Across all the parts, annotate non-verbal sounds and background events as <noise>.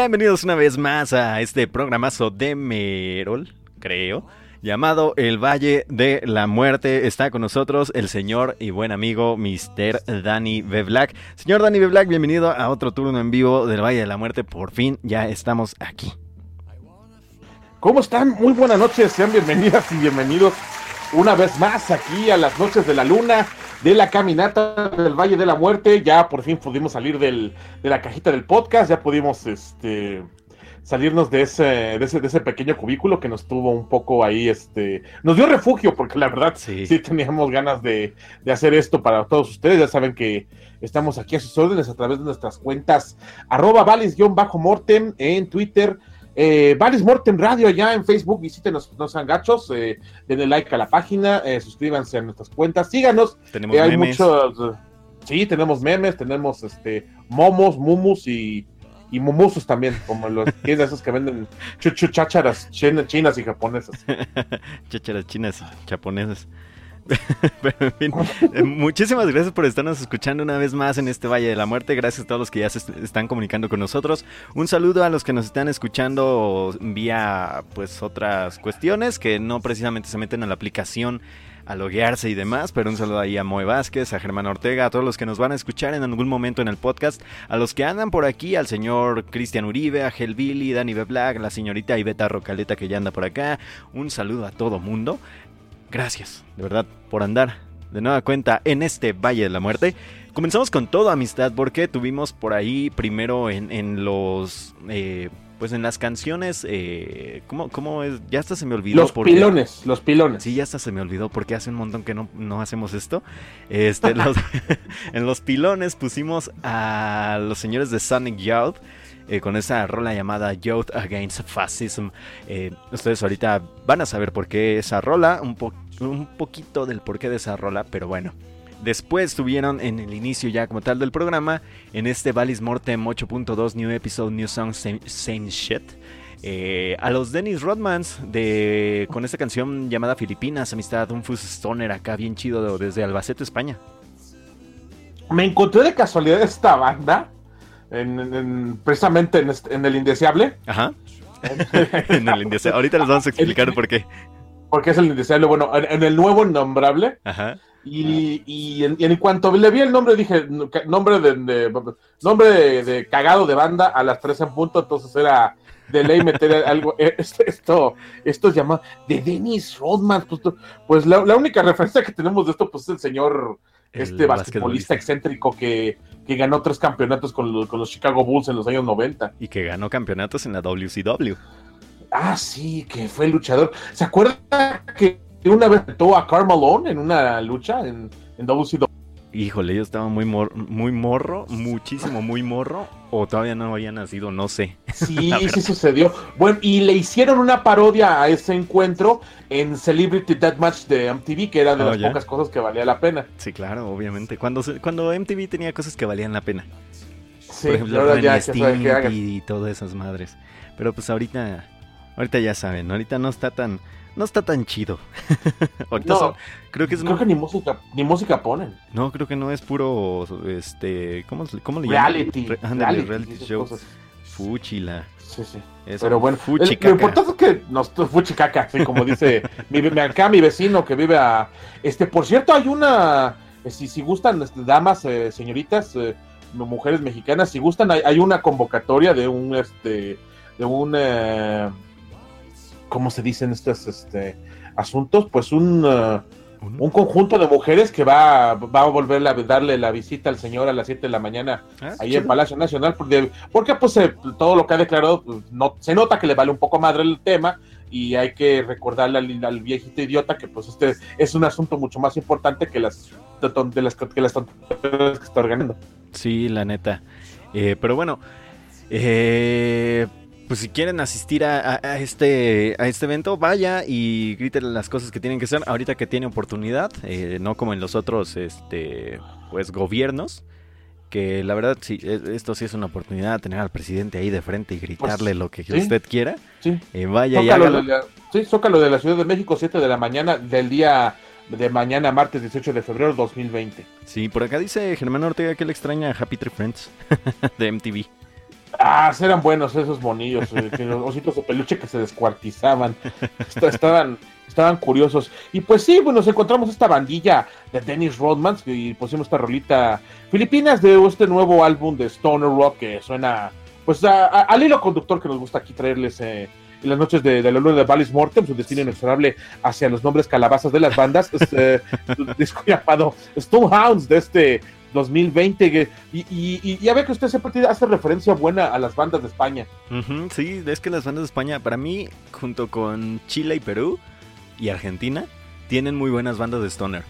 Bienvenidos una vez más a este programazo de Merol, creo. llamado El Valle de la Muerte. Está con nosotros el señor y buen amigo Mr. Danny B. Black. Señor Danny B. Black, bienvenido a otro turno en vivo del Valle de la Muerte. Por fin ya estamos aquí. ¿Cómo están? Muy buenas noches, sean bienvenidas y bienvenidos una vez más aquí a las noches de la luna de la caminata del Valle de la Muerte. Ya por fin pudimos salir del, de la cajita del podcast, ya pudimos este, salirnos de ese, de ese, de ese pequeño cubículo que nos tuvo un poco ahí, este, nos dio refugio, porque la verdad sí, teníamos ganas de, de, hacer esto para todos ustedes. Ya saben que estamos aquí a sus órdenes a través de nuestras cuentas arroba valis-mortem en Twitter, eh, Morten Radio allá en Facebook, visítenos, no sean gachos, eh, denle like a la página, eh, suscríbanse a nuestras cuentas, síganos. Tenemos eh, hay memes. muchos, sí, tenemos memes, tenemos este momos, mumus y, y mumusos también, como los <laughs> que esos que venden chuchu <laughs> chácharas chinas y japonesas. chácharas chinas y japonesas. <laughs> Pero, en fin, eh, muchísimas gracias por estarnos escuchando una vez más en este Valle de la Muerte. Gracias a todos los que ya se están comunicando con nosotros. Un saludo a los que nos están escuchando vía pues otras cuestiones que no precisamente se meten a la aplicación a loguearse y demás, pero un saludo ahí a Moe Vázquez, a Germán Ortega, a todos los que nos van a escuchar en algún momento en el podcast, a los que andan por aquí, al señor Cristian Uribe, a Billy, Dani B. Black, la señorita Iveta Rocaleta que ya anda por acá, un saludo a todo mundo gracias, de verdad, por andar de nueva cuenta en este Valle de la Muerte. Comenzamos con toda amistad porque tuvimos por ahí primero en, los... Eh, pues en las canciones, eh, ¿cómo, ¿cómo, es? Ya hasta se me olvidó. Los pilones, los pilones. Sí, ya hasta se me olvidó porque hace un montón que no, no hacemos esto. Este, <laughs> los, en los pilones pusimos a los señores de Sonic Youth eh, con esa rola llamada Youth Against Fascism. Eh, ustedes ahorita van a saber por qué esa rola, un, poquito del porqué de esa rola, pero bueno. Después tuvieron en el inicio ya como tal del programa, en este Valis Mortem 8.2 New Episode, New Song, Same, Shit. Eh, a los Dennis Rodmans de, con esta canción llamada Filipinas, Amistad, un Stoner acá bien chido desde Albacete, España. Me encontré de casualidad esta banda en, precisamente en, el indeseable. Ajá. <laughs> en el indeseable. Ahorita les vamos a explicar por qué. Porque es el indeseable. Bueno, en, el nuevo nombrable. Ajá. Y, y, en, cuanto le vi el nombre, dije, nombre de, nombre de, cagado de banda a las 3 en punto, entonces era de ley meter <laughs> algo, eh, esto, esto es llamado de Dennis Rodman, pues, pues la, la, única referencia que tenemos de esto, pues es el señor este basquetbolista excéntrico que, que, ganó tres campeonatos con los, con los, Chicago Bulls en los años 90. Y que ganó campeonatos en la WCW. Ah, sí, que fue luchador. ¿Se acuerda que una vez mató a Carmelo en una lucha en, en WCW? Híjole, yo estaba muy, muy morro, muchísimo muy morro, o todavía no había nacido, no sé. <laughs> Sí, sí sucedió. Bueno, y le hicieron una parodia a ese encuentro en Celebrity Deathmatch de MTV, que era de oh, las pocas cosas que valía la pena. Sí, claro, obviamente. Cuando, cuando MTV tenía cosas que valían la pena. Sí, Por ejemplo, ya, ya y todas esas madres. Pero pues ahorita, ahorita ya saben, ahorita no está tan no está tan chido. <laughs> no, creo que es creo que ni música ni música ponen. No, creo que no es puro este, ¿cómo, cómo le llaman? Reality, reality, reality show. Fuchila. Sí, sí. Pero bueno, el, lo importante es que nos fuchicaca, sí, como dice mi, acá mi vecino que vive a este, por cierto, hay una eh, si, si gustan este, damas, eh, señoritas, eh, mujeres mexicanas, si gustan hay, hay, una convocatoria de un este de un ¿cómo se dicen estos este, asuntos? Pues un, uh, un conjunto de mujeres que va, va a volver a darle la visita al señor a las 7 de la mañana ah, ahí en Palacio Nacional, porque, porque pues eh, todo lo que ha declarado, pues, no, se nota que le vale un poco madre el tema y hay que recordarle al, viejito idiota que pues este es un asunto mucho más importante que las de las que las que está organizando. Sí, la neta. Eh, pero bueno, eh, pues si quieren asistir a, este, a este evento, vaya y griten las cosas que tienen que hacer ahorita que tiene oportunidad, eh, no como en los otros este, pues, gobiernos. Que la verdad, sí, e, esto sí es una oportunidad tener al presidente ahí de frente y gritarle pues, lo que usted quiera. Sí. Eh, vaya y hágalo. De sí, Zócalo de la Ciudad de México, 7 de la mañana del día de mañana, martes 18 de febrero 2020. Sí, por acá dice Germán Ortega que le extraña a Happy Tree Friends <laughs> de MTV. Ah, eran buenos esos monillos, eh, los ositos de peluche que se descuartizaban. estaban, estaban curiosos. Y pues sí, pues nos encontramos esta bandilla de Dennis Rodman y pusimos esta rolita Filipinas de este nuevo álbum de Stoner Rock que suena pues al hilo conductor que nos gusta aquí traerles eh, en las noches de, la luna de Valis Mortem, su destino inexorable hacia los nombres calabazas de las bandas, es <laughs> eh, <laughs> disco llamado Stonehounds de este 2020. Y, y, ya ve que usted siempre hace referencia buena a las bandas de España. sí, es que las bandas de España, para mí, junto con Chile y Perú y Argentina, tienen muy buenas bandas de Stoner.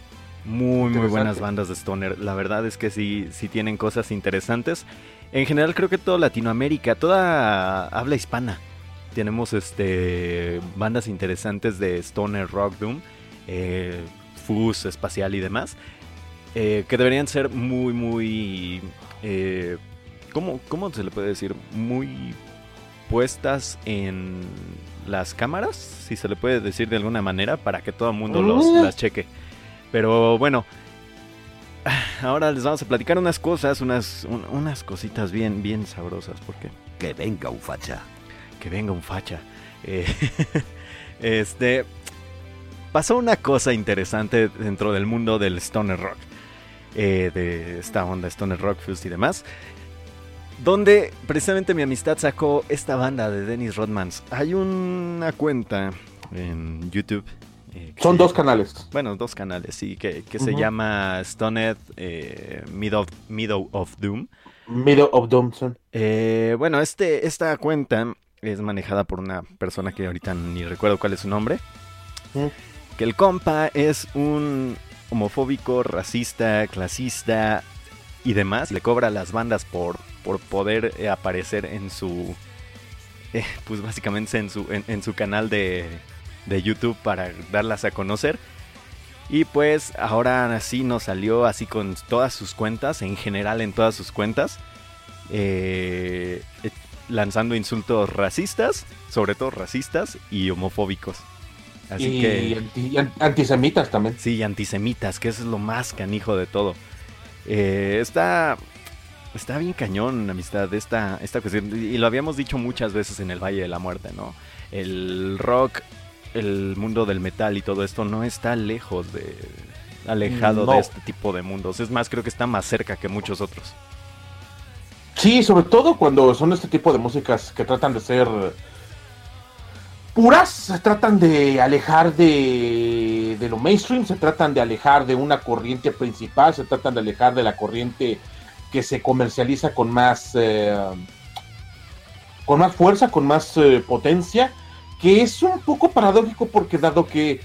Muy, muy buenas bandas de Stoner. La verdad es que sí, sí tienen cosas interesantes. En general creo que toda Latinoamérica, toda habla hispana. Tenemos este bandas interesantes de Stoner Rock Doom, eh, Fuzz, Espacial y demás. Eh, que deberían ser muy, muy... Eh, ¿cómo, ¿Cómo se le puede decir? Muy puestas en las cámaras, si se le puede decir de alguna manera, para que todo el mundo los, mm. las cheque. Pero bueno, <sighs> ahora les vamos a platicar unas cosas, unas, unas cositas bien, bien sabrosas, porque... Que venga un facha. Que venga un facha. Eh, <laughs> este... Pasó una cosa interesante dentro del mundo del stoner rock. Eh, de esta onda Stoner Rock Fuse y demás. Donde precisamente mi amistad sacó esta banda de Dennis Rodmans. Hay una cuenta en YouTube. Eh, Son dos canales. Bueno, dos canales, sí, que, se llama Stoned eh, Middle, of Doom. Middle of Doom, bueno, este, esta cuenta es manejada por una persona que ahorita ni recuerdo cuál es su nombre. Que el compa es un homofóbico, racista, clasista y demás. Le cobra a las bandas por, por poder eh, aparecer en su... Eh, pues básicamente en su, en, su canal de, de YouTube para darlas a conocer. Y pues ahora sí nos salió así con todas sus cuentas, en general en todas sus cuentas, eh, lanzando insultos racistas, sobre todo racistas y homofóbicos y, que, antisemitas también. Sí, antisemitas, que eso es lo más canijo de todo. Eh, está, está bien cañón, amistad, esta, esta cuestión. Y lo habíamos dicho muchas veces en el Valle de la Muerte, ¿no? El rock, el mundo del metal y todo esto no está lejos de. alejado de este tipo de mundos. Es más, creo que está más cerca que muchos otros. Sí, sobre todo cuando son este tipo de músicas que tratan de ser puras, se tratan de alejar de, lo mainstream, se tratan de alejar de una corriente principal, se tratan de alejar de la corriente que se comercializa con más eh, con más fuerza, con más eh, potencia, que es un poco paradójico porque dado que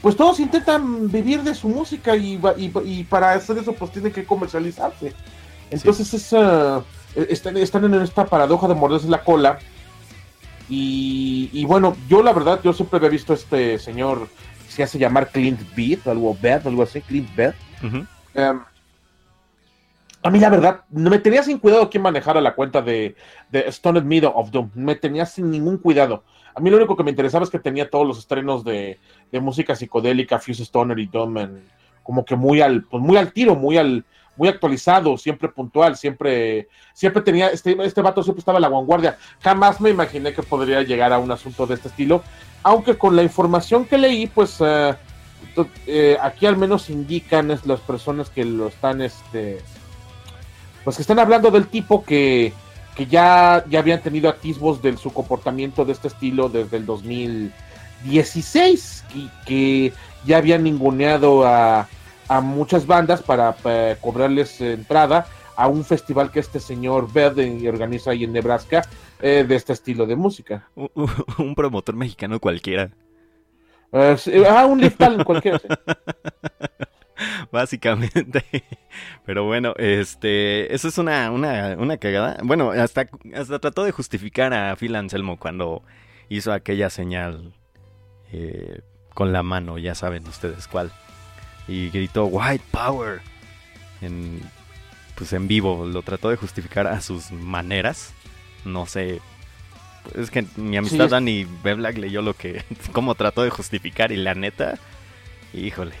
pues todos intentan vivir de su música y, y, para hacer eso pues tienen que comercializarse. Entonces están, están en esta paradoja de morderse la cola y, bueno, yo la verdad, yo siempre había visto a este señor, se hace llamar Clint Beat, algo Bed, algo así, Clint Bed. Em, a mí la verdad, me tenía sin cuidado quién manejara la cuenta de, de Stoned Middle of Doom. Me tenía sin ningún cuidado. A mí lo único que me interesaba es que tenía todos los estrenos de, música psicodélica, Fuse Stoner y Doom, como que muy al, pues muy al tiro, muy al, muy actualizado, siempre puntual, siempre, siempre tenía, este, este vato siempre estaba a la vanguardia. Jamás me imaginé que podría llegar a un asunto de este estilo, aunque con la información que leí, pues eh, aquí al menos indican es las personas que lo están, este, pues que están hablando del tipo que, que ya, ya habían tenido atisbos de su comportamiento de este estilo desde el 2016 y que ya habían ninguneado a a muchas bandas para, cobrarles entrada a un festival que este señor Verde organiza ahí en Nebraska eh, de este estilo de música. Un, <laughs> promotor mexicano cualquiera. Eh, ah, un lift cualquiera. <laughs> Básicamente. Pero bueno, este, eso es una, una, una cagada. Bueno, hasta, hasta trató de justificar a Phil Anselmo cuando hizo aquella señal eh, con la mano, ya saben ustedes cuál y gritó White Power en pues en vivo lo trató de justificar a sus maneras. No sé es que mi amistad Dani Beblack leyó lo que <laughs> cómo trató de justificar y la neta híjole.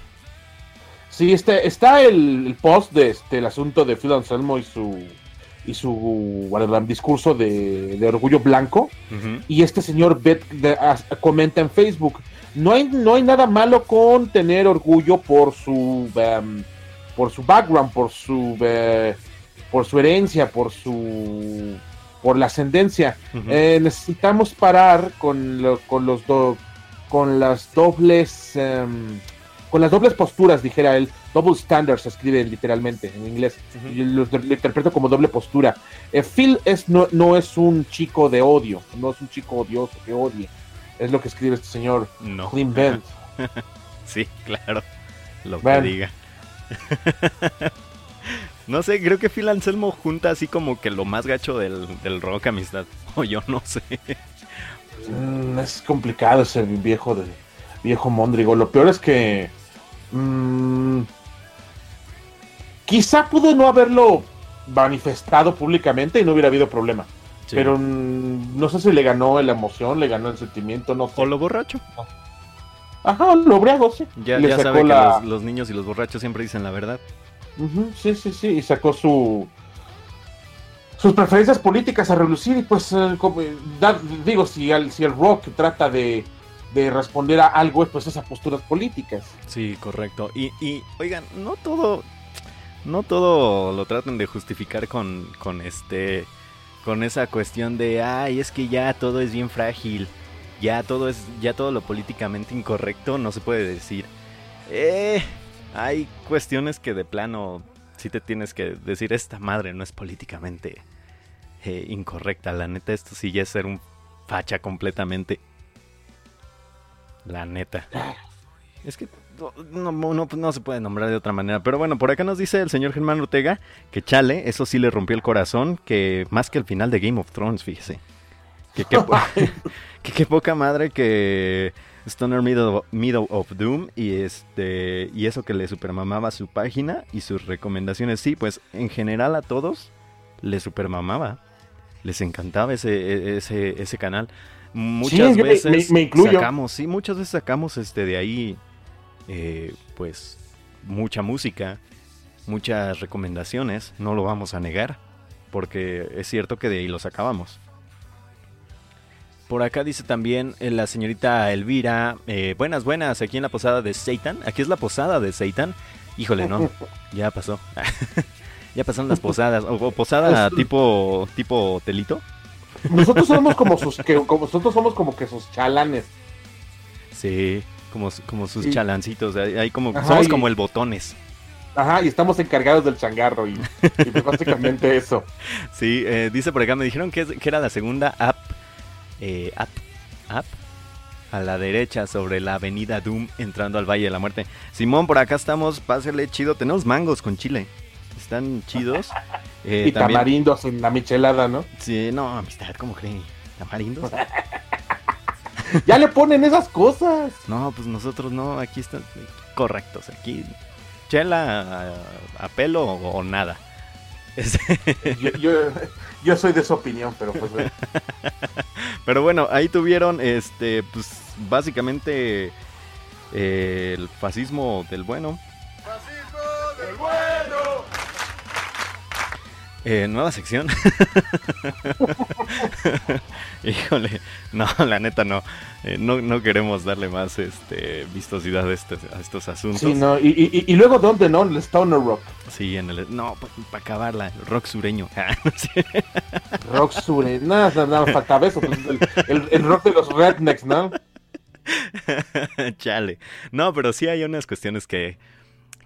Sí este está el, post de este el asunto de Phil Anselmo y su y su discurso de, orgullo blanco. Y este señor Bet, comenta en Facebook, no hay, no hay nada malo con tener orgullo por su, em, por su background, por su, eh, por su herencia, por su, por la ascendencia. Eh, necesitamos parar con, con los con las dobles, em, con las dobles posturas, dijera él, Double standards se escribe literalmente en inglés. lo, interpreto como doble postura. Eh, Phil es, no, no, es un chico de odio, no es un chico odioso que odie. Es lo que escribe este señor no. Bent. <laughs> sí, claro. Lo que diga. <laughs> no sé, creo que Phil Anselmo junta así como que lo más gacho del, rock amistad. <laughs> O yo no sé. Mm, es complicado ese viejo de viejo Mondrigo. Lo peor es que. Mmm, Quizá pudo no haberlo manifestado públicamente y no hubiera habido problema. Pero mm, no sé si le ganó la emoción, le ganó el sentimiento, no O lo borracho. Ajá, lo briago, sí. Ya, ya sabe que los, niños y los borrachos siempre dicen la verdad. sí, sí, sí. Y sacó su sus preferencias políticas a relucir y pues eh, eh, digo si el, si el rock trata de, de responder a algo pues esas posturas políticas sí correcto y, y oigan no todo no todo lo traten de justificar con, con este con esa cuestión de ay es que ya todo es bien frágil ya todo es ya todo lo políticamente incorrecto no se puede decir eh, hay cuestiones que de plano sí te tienes que decir esta madre no es políticamente eh, incorrecta la neta esto sí ya es ser un facha completamente la neta. Es que no, no, se puede nombrar de otra manera. Pero bueno, por acá nos dice el señor Germán Ortega que Chale, eso sí le rompió el corazón, que más que el final de Game of Thrones, fíjese. Que qué <laughs> poca madre que Stoner Middle, Middle, of Doom y este y eso que le supermamaba su página y sus recomendaciones. Sí, pues en general a todos le supermamaba. Les encantaba ese, e, ese, ese canal. Muchas veces me, sacamos, sí, muchas veces sacamos este de ahí eh, pues mucha música, muchas recomendaciones, no lo vamos a negar, porque es cierto que de ahí los acabamos. Por acá dice también eh, la señorita Elvira, eh, buenas, buenas, aquí en la posada de Satan, aquí es la posada de Satan, híjole, no, <laughs> ya pasó, <laughs> ya pasaron las posadas, o, posada tipo, tipo hotelito. Nosotros somos como sus, que, como, nosotros somos como que sus chalanes. Sí, como, como sus chalancitos, ahí como, somos como el botones. Ajá, y estamos encargados del changarro y, pues básicamente <laughs> eso. Sí, eh, dice por acá, me dijeron que, que era la segunda app, eh, app, app, a la derecha sobre la avenida Doom entrando al Valle de la Muerte. Simón, por acá estamos, pásale chido, tenemos mangos con chile, están chidos. <laughs> Eh, y tamarindos en la michelada, ¿no? Sí, no, amistad, ¿cómo creen? Tamarindos. <laughs> ya le ponen esas cosas. No, pues nosotros no, aquí están correctos. Aquí chela a, pelo o, nada. <laughs> yo, soy de su opinión, pero pues <laughs> Pero bueno, ahí tuvieron este, pues básicamente eh, el fascismo del bueno. ¡Fascismo del bueno! Eh, nueva sección. <laughs> Híjole, no, la neta no. Eh, no. no. queremos darle más este, vistosidad a, estos asuntos. Sí, no, y, y, luego dónde, ¿no? El Stoner Rock. Sí, en el. No, para acabarla, el rock sureño. <laughs> rock sureño. Nada, nada, faltaba eso. Pues, el, el, rock de los rednecks, ¿no? <laughs> Chale. No, pero sí hay unas cuestiones que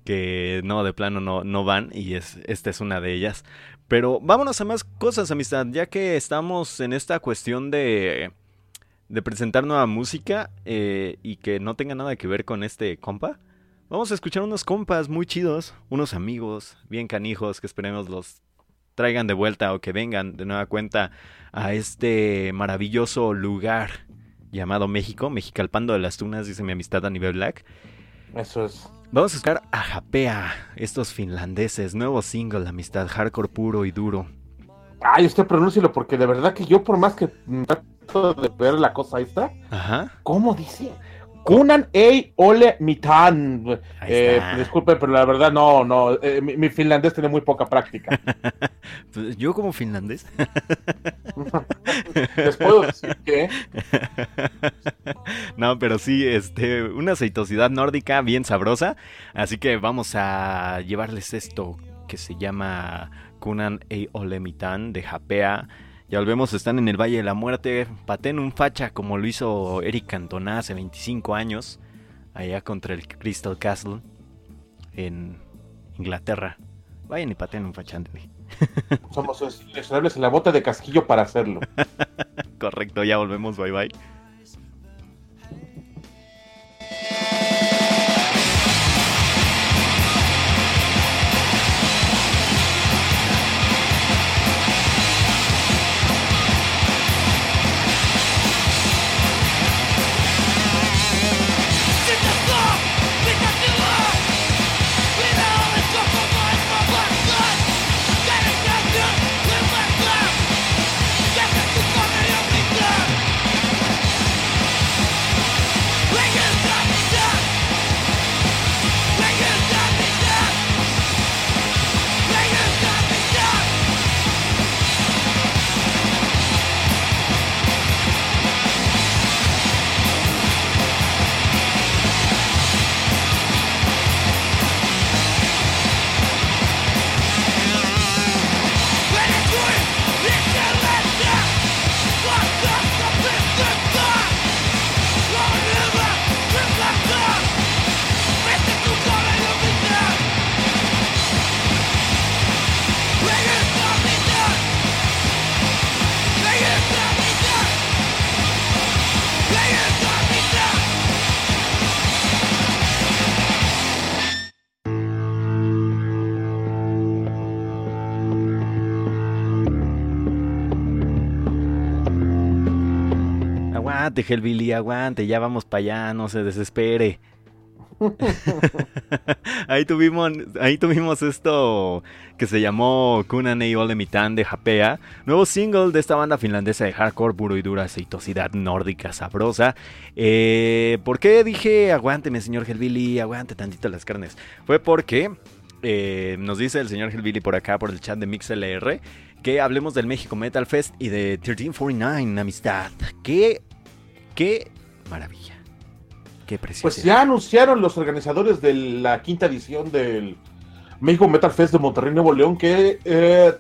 que no, de plano no, no van y es, esta es una de ellas. Pero vámonos a más cosas, amistad, ya que estamos en esta cuestión de, de presentar nueva música eh, y que no tenga nada que ver con este compa. Vamos a escuchar unos compas muy chidos, unos amigos bien canijos que esperemos los traigan de vuelta o que vengan de nueva cuenta a este maravilloso lugar llamado México, Mexicalpando de las Tunas, dice mi amistad a nivel Black. Eso es. Vamos a buscar a Japea, estos finlandeses, nuevo single, amistad, hardcore puro y duro. Ay, usted pronúncielo porque de verdad que yo por más que trato de ver la cosa esta, Ajá. ¿cómo dice? Kunan Ei Ole Mitan. Eh, disculpe, pero la verdad no, no, eh, mi, finlandés tiene muy poca práctica. <laughs> Pues, yo como finlandés. <laughs> Les puedo decir que... <laughs> No, pero sí, este, una aceitosidad nórdica bien sabrosa. Así que vamos a llevarles esto que se llama Kunan Ei Ole Mitan de Japea ya volvemos, están en el Valle de la Muerte. Paten un facha como lo hizo Eric Cantona hace 25 años, allá contra el Crystal Castle en Inglaterra. Vayan y paten un facha, Somos extrañables en la bota de casquillo para hacerlo. <laughs> Correcto, ya volvemos, bye bye. Aguante, aguante, ya vamos para allá, no se desespere. <laughs> ahí tuvimos ahí tuvimos esto que se llamó Kunanei Olemitan de Japea, nuevo single de esta banda finlandesa de hardcore puro y dura aceitosidad nórdica sabrosa. Eh, ¿Por qué dije aguánteme señor Hellbilly, aguante tantito las carnes? Fue porque eh, nos dice el señor Hellbilly por acá por el chat de MixLR que hablemos del México Metal Fest y de 1349 Amistad. Que Qué maravilla. Qué precioso. Pues ya anunciaron los organizadores de la quinta edición del México Metal Fest de Monterrey Nuevo León que eh,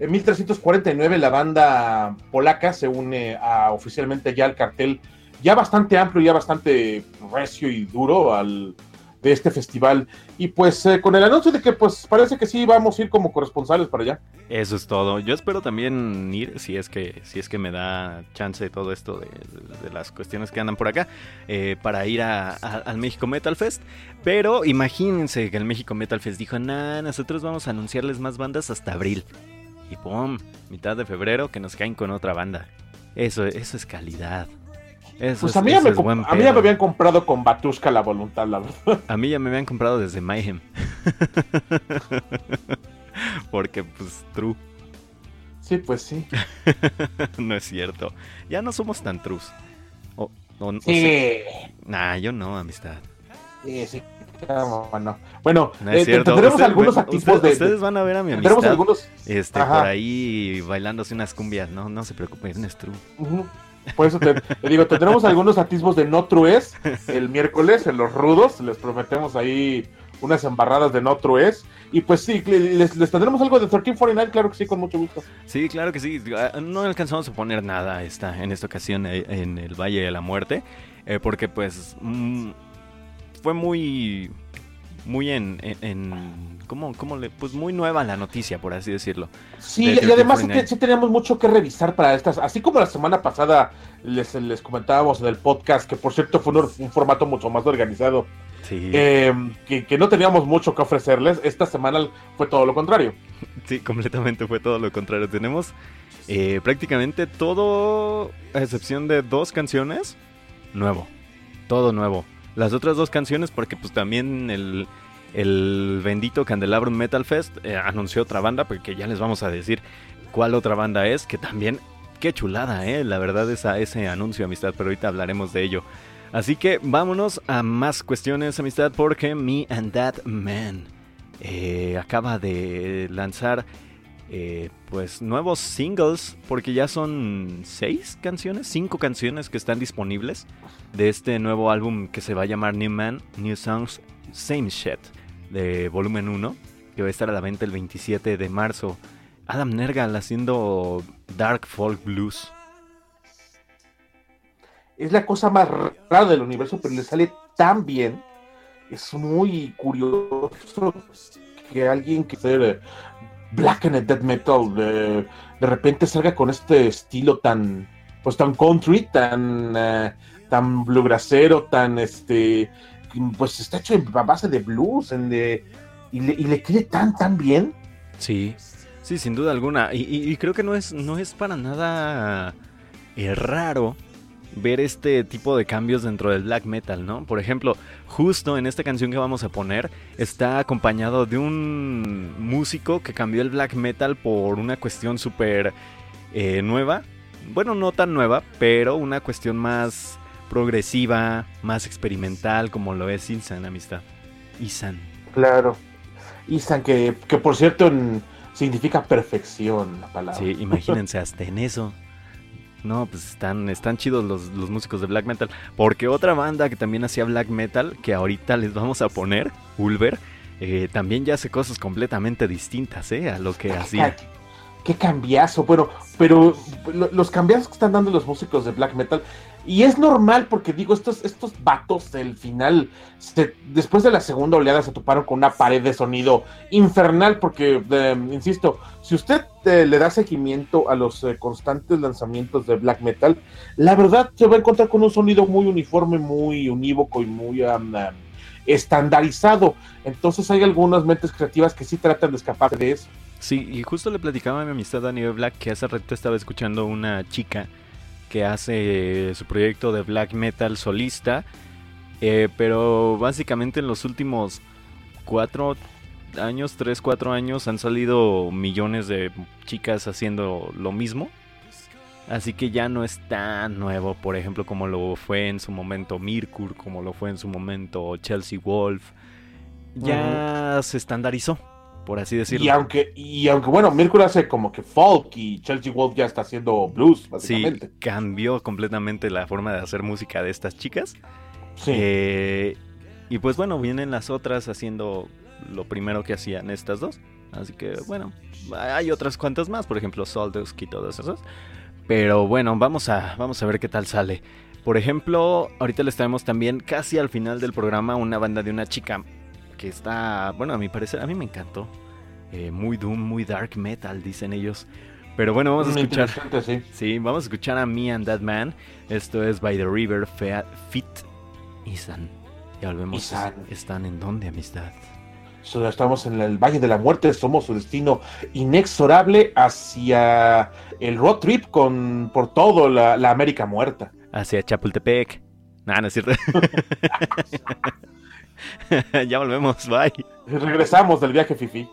en 1349 la banda polaca se une a, oficialmente ya al cartel ya bastante amplio, ya bastante recio y duro al de este festival. Y pues eh, con el anuncio de que pues parece que sí vamos a ir como corresponsales para allá. Eso es todo. Yo espero también ir, si es que, si es que me da chance de todo esto de, las cuestiones que andan por acá, eh, para ir al México Metal Fest. Pero imagínense que el México Metal Fest dijo, nah, nosotros vamos a anunciarles más bandas hasta abril. Y pum, mitad de febrero que nos caen con otra banda. Eso, eso es calidad pues a mí, ya me, a mí ya me habían comprado con Batuska la voluntad, la verdad. A mí ya me habían comprado desde Mayhem. <laughs> Porque, pues, true. Sí, pues sí. <laughs> no es cierto. Ya no somos tan trus. O, sí. Nah, yo no, amistad. Sí, sí. Bueno, bueno eh, tendremos algunos activos de. Ustedes van a ver a mi amistad. Tendremos algunos. Este, por ahí bailándose unas cumbias, no, no se preocupen, es true. Por eso te, digo, tendremos algunos atismos de no trues el miércoles en los rudos. Les prometemos ahí unas embarradas de no trues. Y pues sí, les, tendremos algo de 1349, claro que sí, con mucho gusto. Sí, claro que sí. Ah, no alcanzamos a poner nada esta, en esta ocasión eh, en el Valle de la Muerte. Eh, porque pues mm, fue muy muy en, en, ¿cómo, le, pues muy nueva la noticia, por así decirlo. Sí, y además sí, tenemos mucho que revisar para estas, así como la semana pasada les, les comentábamos en el podcast, que por cierto fue un, formato mucho más organizado, em, que, no teníamos mucho que ofrecerles, esta semana fue todo lo contrario. <laughs> Sí, completamente fue todo lo contrario. Tenemos eh, prácticamente todo, a excepción de dos canciones, nuevo, todo nuevo. Las otras dos canciones, porque pues también el, el bendito Candelabrum Metal Fest eh, anunció otra banda, porque ya les vamos a decir cuál otra banda es, que también, qué chulada, eh, la verdad, esa, ese anuncio, amistad, pero ahorita hablaremos de ello. Así que vámonos a más cuestiones, amistad, porque Me and That Man eh, acaba de lanzar eh, pues nuevos singles, porque ya son seis canciones, cinco canciones que están disponibles de este nuevo álbum que se va a llamar New Man, New Songs, Same Shit, de volumen 1, que va a estar a la venta el 27 de marzo. Adam Nergal haciendo Dark Folk Blues. Es la cosa más rara del universo, pero le sale tan bien. Es muy curioso que alguien que ser black and death metal de, de, repente salga con este estilo tan pues tan country, tan uh, tan bluegrassero, tan este pues está hecho a base de blues en y, le, y le quede tan tan bien. Sí, sí, sin duda alguna. Y, creo que no es, no es para nada eh, raro ver este tipo de cambios dentro del black metal, ¿no? Por ejemplo, justo en esta canción que vamos a poner está acompañado de un músico que cambió el black metal por una cuestión súper eh, nueva. Bueno, no tan nueva, pero una cuestión más progresiva, más experimental, como lo es Isan, amistad. Isan. Claro. Isan, que, que por cierto significa perfección la palabra. Sí, imagínense hasta en eso. No, pues están, están chidos los, los, músicos de black metal. Porque otra banda que también hacía black metal, que ahorita les vamos a poner, Ulver, eh, también ya hace cosas completamente distintas ¿eh? a lo que hacía. Qué, qué cambiazo. Bueno, pero los cambiazos que están dando los músicos de black metal. Y es normal porque digo, estos, estos vatos del final, se, después de la segunda oleada se toparon con una pared de sonido infernal porque, eh, insisto, si usted eh, le da seguimiento a los eh, constantes lanzamientos de black metal, la verdad se va a encontrar con un sonido muy uniforme, muy unívoco y muy um, estandarizado. Entonces hay algunas mentes creativas que sí tratan de escapar de eso. Sí, y justo le platicaba a mi amistad Daniel Black que hace rato estaba escuchando una chica que hace su proyecto de black metal solista, eh, pero básicamente en los últimos cuatro años, tres, cuatro años han salido millones de chicas haciendo lo mismo. Así que ya no es tan nuevo, por ejemplo, como lo fue en su momento Mirkur, como lo fue en su momento Chelsea Wolf. Ya uh -huh. se estandarizó, por así decirlo. Y aunque, y aunque bueno, Mirkur hace como que folk y Chelsea Wolf ya está haciendo blues, básicamente. Sí, cambió completamente la forma de hacer música de estas chicas. Sí. Eh, y pues bueno, vienen las otras haciendo lo primero que hacían estas dos. Así que bueno, hay otras cuantas más, por ejemplo, Soldusk y todas esas. Pero bueno, vamos a, vamos a ver qué tal sale. Por ejemplo, ahorita les traemos también casi al final del programa una banda de una chica que está, bueno, a mi parecer, a mí me encantó. Eh, muy doom, muy dark metal, dicen ellos. Pero bueno, vamos a escuchar. Sí. sí. vamos a escuchar a Me and That Man. Esto es By the River Fe Fit Isan. Ya volvemos. Isan. ¿Están en dónde, amistad? Estamos en el Valle de la Muerte, somos su destino inexorable hacia el road trip con por todo la, la América muerta. Hacia Chapultepec. Nah, no es cierto. <laughs> <laughs> <laughs> ya volvemos, bye. Regresamos del viaje Fifi.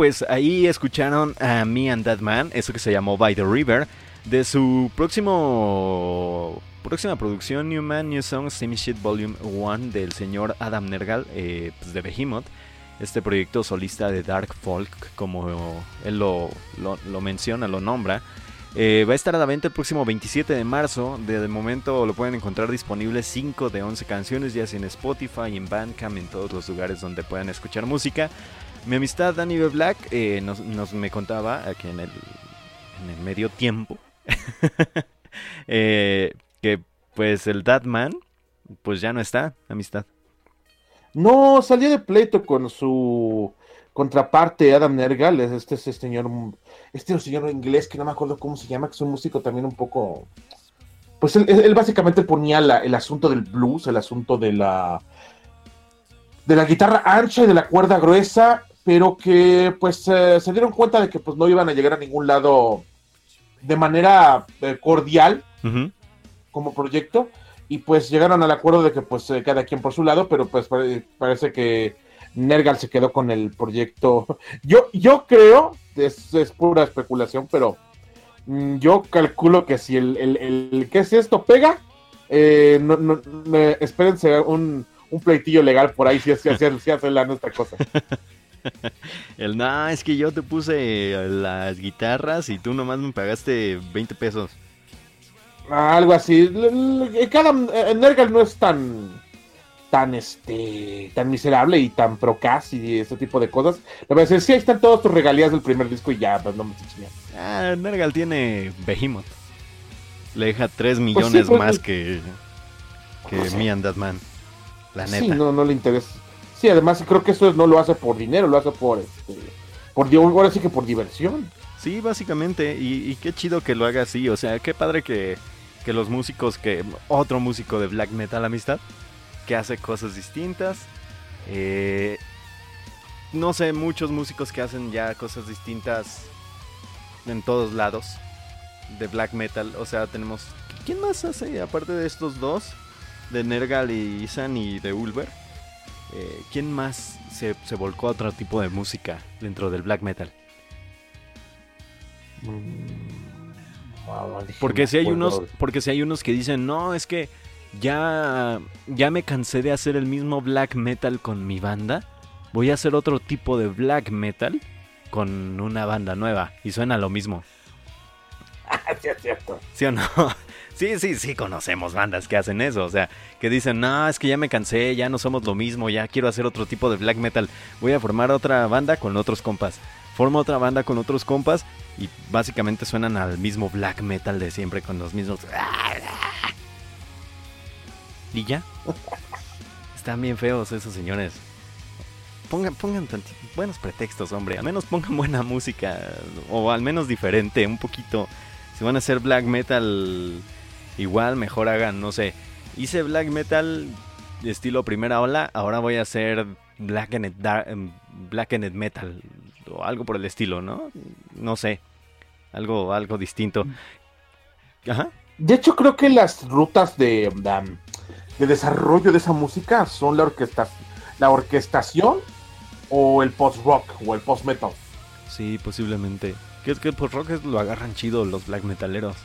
Pues ahí escucharon a Me and That Man, eso que se llamó By the River, de su próximo próxima producción New Man, New Song, Semi Shit Volume 1 del señor Adam Nergal eh, pues de Behemoth. Este proyecto solista de Dark Folk, como él lo, lo, menciona, lo nombra. Eh, va a estar a la venta el próximo 27 de marzo. De, momento lo pueden encontrar disponible 5 de 11 canciones, ya sea en Spotify, en Bandcamp, en todos los lugares donde puedan escuchar música. Mi amistad Danny B. Black eh, nos, me contaba aquí en el, medio tiempo <laughs> eh, que pues el Datman pues ya no está, amistad. No, salió de pleito con su contraparte Adam Nergal, este, este señor, este señor inglés que no me acuerdo cómo se llama, que es un músico también un poco, pues él, básicamente ponía el asunto del blues, el asunto de la de la guitarra ancha y de la cuerda gruesa pero que pues eh, se dieron cuenta de que pues no iban a llegar a ningún lado de manera eh, cordial como proyecto y pues llegaron al acuerdo de que pues eh, cada quien por su lado, pero pues parece que Nergal se quedó con el proyecto. <laughs> Yo, yo creo, es, es pura especulación, pero mm, yo calculo que si el, el, que si esto pega, no, no, espérense un, un pleitillo legal por ahí si, si, si, si hace la nuestra cosa. <laughs> El no, es que yo te puse las guitarras y tú nomás me pagaste 20 pesos. Algo así. Cada Nergal no es tan tan este tan miserable y tan procas y ese tipo de cosas. Le voy a decir, sí, ahí están todos tus regalías del primer disco y ya, pues no me estoy Ah, Nergal tiene Behemoth. Le deja 3 pues millones pues más que, que pues Me and That Man. La neta. Sí, no, no le interesa. Sí, además creo que eso no lo hace por dinero, lo hace por, este, por ahora sí que por diversión. Sí, básicamente, y, qué chido que lo haga así, o sea, qué padre que, que los músicos, que otro músico de black metal amistad, que hace cosas distintas. Eh, no sé, muchos músicos que hacen ya cosas distintas en todos lados de black metal. O sea, tenemos... ¿Quién más hace aparte de estos dos? De Nergal y Isan y de Ulver. Eh, ¿Quién más se, volcó a otro tipo de música dentro del black metal? Porque si hay unos, porque si hay unos que dicen, no, es que ya, ya me cansé de hacer el mismo black metal con mi banda. Voy a hacer otro tipo de black metal con una banda nueva. Y suena lo mismo. <laughs> sí, es cierto. ¿Sí o no? Sí, sí, sí, conocemos bandas que hacen eso. O sea, que dicen, no, es que ya me cansé, ya no somos lo mismo, ya quiero hacer otro tipo de black metal. Voy a formar otra banda con otros compas. Formo otra banda con otros compas y básicamente suenan al mismo black metal de siempre con los mismos. Y ya. <laughs> Están bien feos esos señores. Pongan, pongan buenos pretextos, hombre. Al menos pongan buena música. O al menos diferente, un poquito. Si van a hacer black metal Igual mejor hagan, no sé, hice black metal estilo primera ola, ahora voy a hacer black and em, black metal o algo por el estilo, ¿no? No sé, algo algo distinto. Ajá. De hecho creo que las rutas de, de desarrollo de esa música son la orquesta la orquestación o el post rock o el post metal. Sí, posiblemente. Que es que el post rock lo agarran chido los black metaleros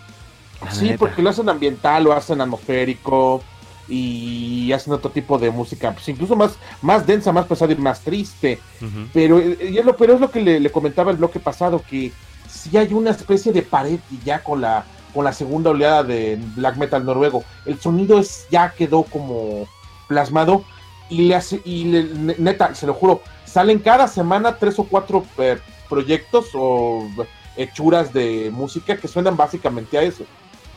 sí, porque lo hacen ambiental, lo hacen atmosférico y hacen otro tipo de música, pues incluso más, más densa, más pesada y más triste. pero, eh, es lo, pero es lo que le, comentaba el bloque pasado, que si hay una especie de pared y ya con la, con la segunda oleada de black metal noruego. El sonido es, ya quedó como plasmado y le hace, y neta, se lo juro, salen cada semana tres o cuatro eh, proyectos o hechuras de música que suenan básicamente a eso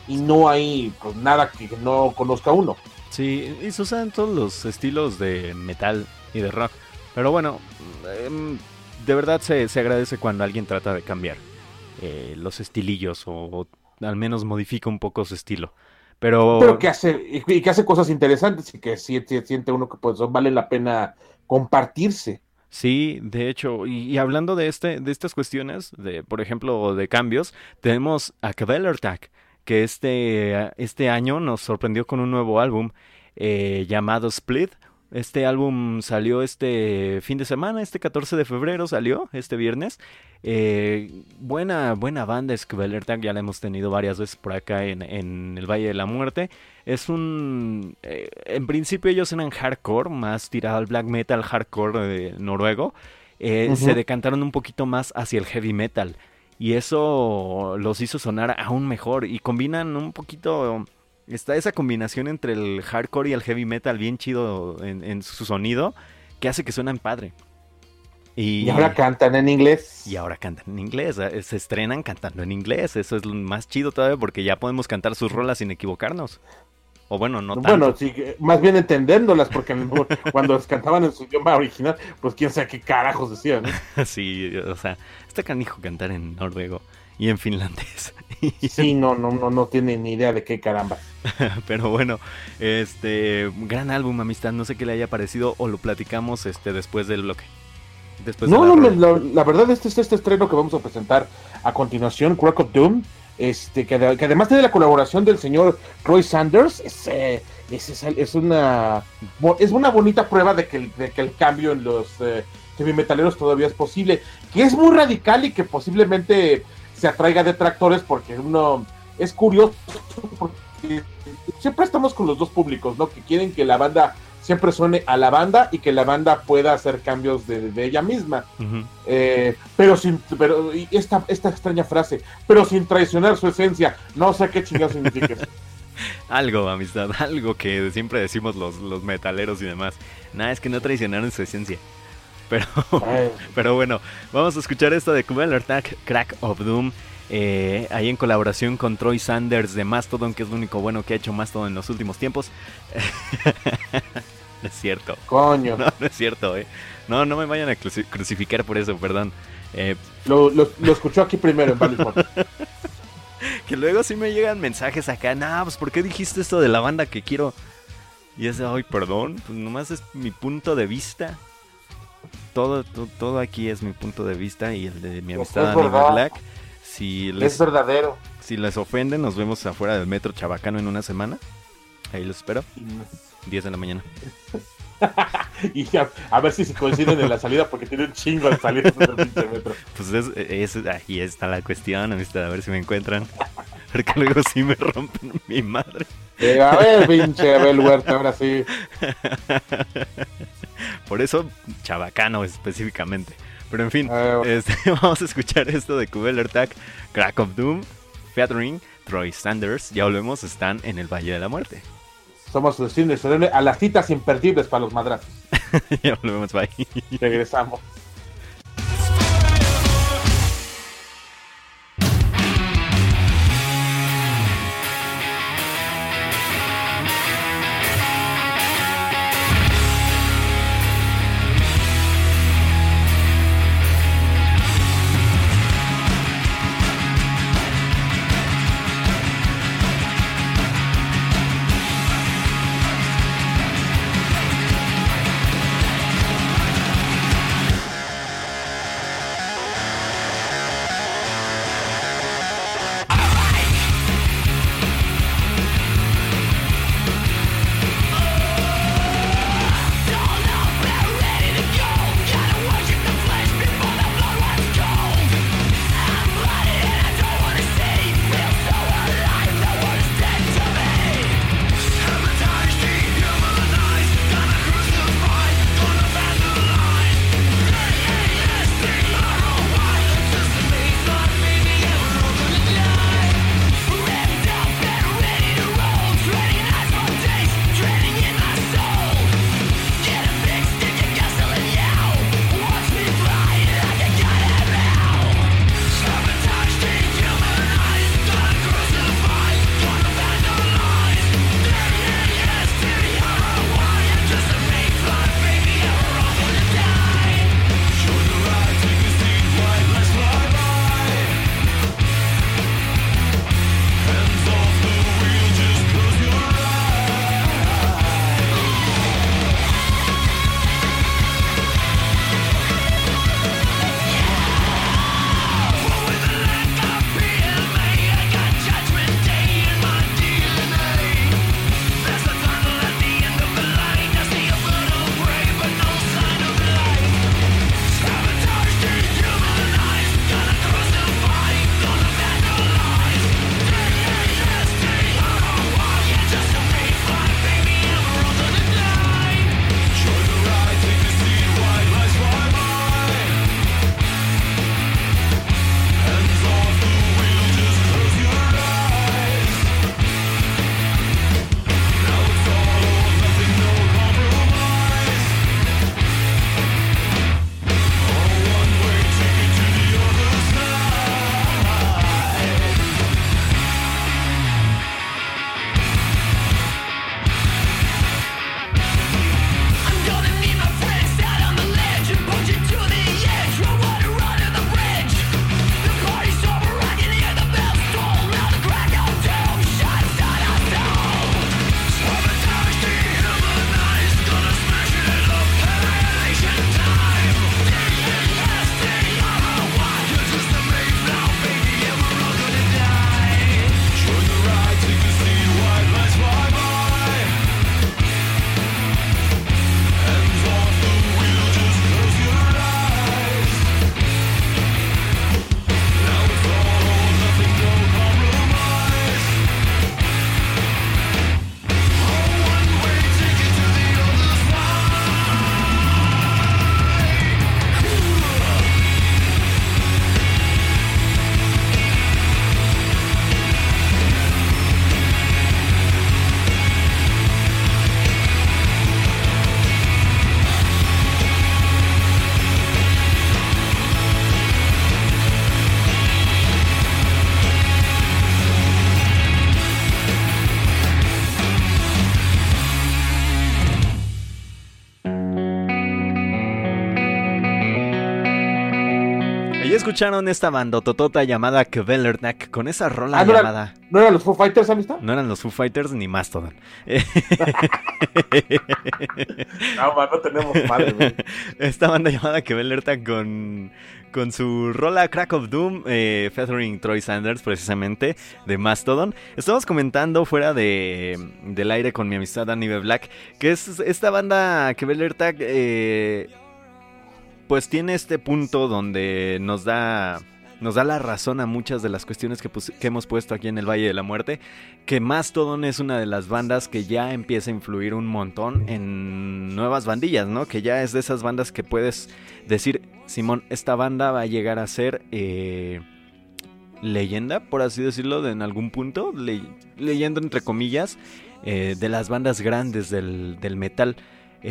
y no hay pues, nada que no conozca uno. Sí, y se usan todos los estilos de metal y de rock. Pero bueno, em, de verdad se, agradece cuando alguien trata de cambiar eh, los estilillos o, al menos modifica un poco su estilo. Pero, Pero que hace, y que hace cosas interesantes y que siente, siente uno que pues vale la pena compartirse. Sí, de hecho, y, hablando de este, de estas cuestiones, de, por ejemplo, de cambios, tenemos a Tag que este, este año nos sorprendió con un nuevo álbum eh, llamado Split, Este álbum salió este fin de semana, este 14 de febrero salió, este viernes. Eh, buena, buena banda Tag, ya la hemos tenido varias veces por acá en, el Valle de la Muerte. Es un... Eh, en principio ellos eran hardcore, más tirado al black metal hardcore noruego. Eh, se decantaron un poquito más hacia el heavy metal. Y eso los hizo sonar aún mejor. Y combinan un poquito está esa combinación entre el hardcore y el heavy metal bien chido en, su sonido que hace que suenan padre. Y, ahora cantan en inglés. Y ahora cantan en inglés. Eh, se estrenan cantando en inglés. Eso es lo más chido todavía porque ya podemos cantar sus rolas sin equivocarnos. O bueno, no tanto. Bueno, sí, más bien entendiéndolas, porque <laughs> cuando las cantaban en su idioma original, pues quién sabe qué carajos decían. <laughs> sí, o sea, está canijo cantar en noruego y en finlandés. <laughs> sí, no, no, no, no tiene ni idea de qué caramba. Pero bueno, este gran álbum, amistad. No sé qué le haya parecido o lo platicamos este después del bloque. Después no, no, la, verdad este es este estreno que vamos a presentar a continuación, Crack of Doom, este que, además tiene la colaboración del señor Roy Sanders, es, eh, es, una es una bonita prueba de que de que el cambio en los eh, heavy metaleros todavía es posible, que es muy radical y que posiblemente se atraiga detractores porque uno es curioso porque siempre estamos con los dos públicos, ¿no? Que quieren que la banda siempre suene a la banda y que la banda pueda hacer cambios de, ella misma. Eh, pero sin, pero esta, esta extraña frase, pero sin traicionar su esencia, no sé qué chingada significa <laughs> algo, amistad, algo que siempre decimos los, los metaleros y demás. Nada, es que no traicionaron su esencia. Pero, <laughs> pero bueno, vamos a escuchar esto de Cruel Attack Crack of Doom. Eh, ahí en colaboración con Troy Sanders de Mastodon, que es lo único bueno que ha hecho Mastodon en los últimos tiempos. <laughs> <laughs> no es cierto. Coño. No, no es cierto, eh. No, no me vayan a crucificar por eso, perdón. Eh, lo, lo, escuchó aquí primero en <laughs> que luego sí me llegan mensajes acá, nah, pues ¿por qué dijiste esto de la banda que quiero? Y es ay, perdón, pues nomás es mi punto de vista todo, todo, aquí es mi punto de vista y el de mi amistad Animal Black. Si les, es verdadero. Si les ofenden, nos vemos afuera del metro Chabacano en una semana. Ahí los espero. 10 de la mañana. <laughs> y a, ver si se coinciden en la salida porque tiene un chingo de salidas del pinche metro. Pues es, ahí está la cuestión, amistad, a ver si me encuentran. Porque luego sí me rompen mi madre. A ver, pinche Abel Huerta, ahora sí. Por eso, chabacano específicamente. Pero en fin, este, <laughs> vamos a escuchar esto de Kubeler Tag, Crack of Doom, featuring Troy Sanders. Ya volvemos, están en el Valle de la Muerte. Somos los cines a las citas imperdibles para los madrazos. <laughs> ya volvemos, bye. Regresamos. Escucharon esta bandototota llamada Kvelernak con esa rola Ah, ¿no, llamada. eran, ¿No eran los Foo Fighters, amistad? No eran los Foo Fighters ni Mastodon. <laughs> No, man, no tenemos madre, güey. <laughs> Esta banda llamada Kvelernak con, con su rola Crack of Doom, eh, featuring Troy Sanders, precisamente, de Mastodon. Estamos comentando fuera de, del aire con mi amistad Danny B. Black, que es esta banda Kvelertak, eh, pues tiene este punto donde nos da nos da la razón a muchas de las cuestiones que, hemos puesto aquí en el Valle de la Muerte, que Mastodon es una de las bandas que ya empieza a influir un montón en nuevas bandillas, ¿no? Que ya es de esas bandas que puedes decir, Simón, esta banda va a llegar a ser eh, leyenda, por así decirlo, de en algún punto, le- leyendo entre comillas, eh, de las bandas grandes del metal.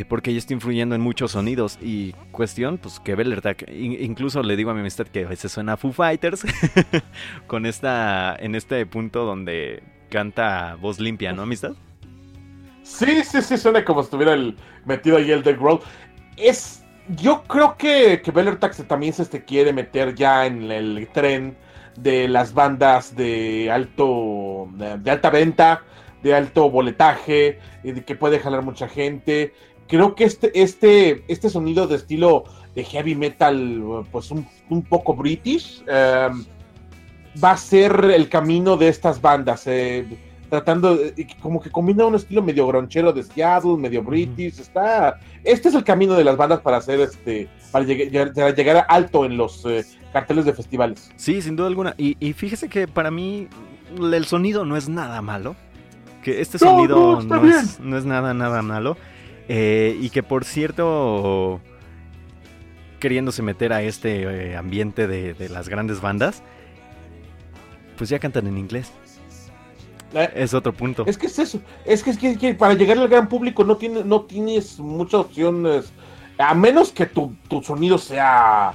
Porque ella está influyendo en muchos sonidos y cuestión, pues que Bellertag, in- incluso le digo a mi amistad que a veces suena a Foo Fighters <laughs> con esta, en este punto donde canta voz limpia, ¿no, amistad? Sí, sí, sí, suena como si estuviera el, metido ahí el Deck Roll. Es. Yo creo que, que Beller Taxi también se este, quiere meter ya en el tren de las bandas de alto. de, alta venta, de alto boletaje, de que puede jalar mucha gente. Creo que este, este, este sonido de estilo de heavy metal, pues un, un poco british, eh, va a ser el camino de estas bandas. eh, tratando, de- como que combina un estilo medio gronchero de Seattle, medio british, está, este es el camino de las bandas para hacer este, para llegar, para llegar alto en los eh, carteles de festivales. Sí, sin duda alguna. Y, y fíjese que para mí el sonido no es nada malo. Que este No, sonido no, no, es, no es nada, nada malo. Eh, y que por cierto, queriéndose meter a este eh, ambiente de, de las grandes bandas, pues ya cantan en inglés. Eh, Es otro punto. Es que es eso, es que, es que, que para llegar al gran público no, tiene, no tienes muchas opciones, a menos que tu, tu sonido sea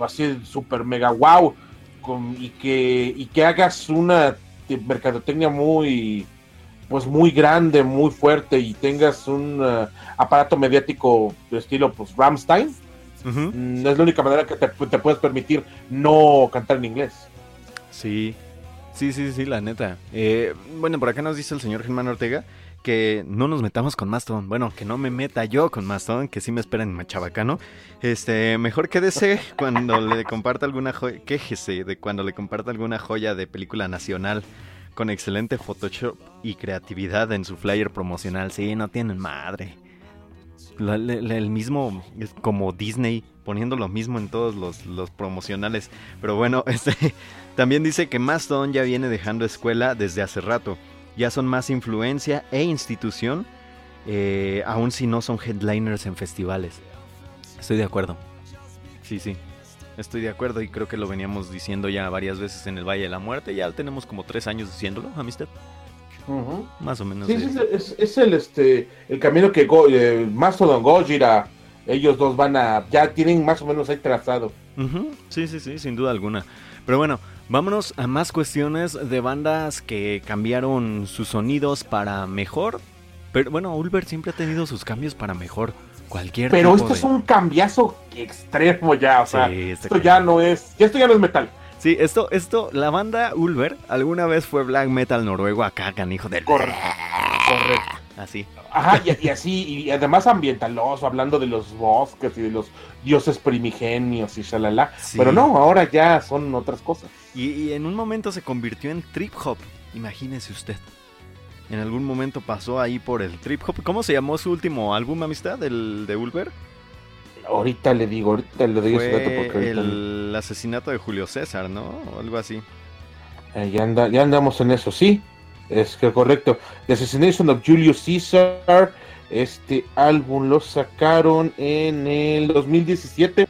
así super mega wow con- y, que, y que hagas una te- mercadotecnia muy pues muy grande, muy fuerte y tengas un eh, aparato mediático de estilo pues Ramstein, Ujú. mm, es la única manera que te, te puedes permitir no cantar en inglés. Sí, sí, sí, sí, la neta. Eh, bueno, por acá nos dice el señor Germán Ortega que no nos metamos con Mastodon. Bueno, que no me meta yo con Mastodon, que sí me esperen en Machabacano. Este, mejor quédese <laughs> cuando le comparta alguna joya, quéjese de cuando le comparta alguna joya de película nacional con excelente Photoshop y creatividad en su flyer promocional. Sí, no tienen madre. La- la- la- el mismo, es como Disney, poniendo lo mismo en todos los, los promocionales. Pero bueno, <laughs> este, también dice que Mastodon ya viene dejando escuela desde hace rato. Ya son más influencia e institución, eh, aun si no son headliners en festivales. Estoy de acuerdo. Sí, sí. Estoy de acuerdo y creo que lo veníamos diciendo ya varias veces en el Valle de la Muerte. Ya tenemos como tres años diciéndolo, amistad. Más o menos. Sí, es, es el este el camino que Go, eh, Mastodon Gojira, ellos dos van a, ya tienen más o menos ahí trazado. Sí, sí, sí, sin duda alguna. Pero bueno, vámonos a más cuestiones de bandas que cambiaron sus sonidos para mejor. Pero bueno, Ulver siempre ha tenido sus cambios para mejor. Cualquier Pero esto es de- un cambiazo extremo ya, o sea, Sí, está esto ya no es, esto ya no es metal. Sí, esto, esto, la banda Ulver alguna vez fue black metal noruego acá, canijo del... Correcto. Correcto. Así. Ajá, y, y así, y además ambientaloso, hablando de los bosques y de los dioses primigenios y shalala. Sí. Pero no, ahora ya son otras cosas. Y, y en un momento se convirtió en trip hop. Imagínese usted. En algún momento pasó ahí por el trip hop. ¿Cómo se llamó su último álbum, amistad? ¿El de Ulver? Ahorita le digo, ahorita le doy ese dato porque ahorita el asesinato de Julio César, ¿no? O algo así. Eh, ya, anda, ya andamos en eso, sí. Es que correcto. The Assassination of Julius Caesar. Este álbum lo sacaron en el 2017.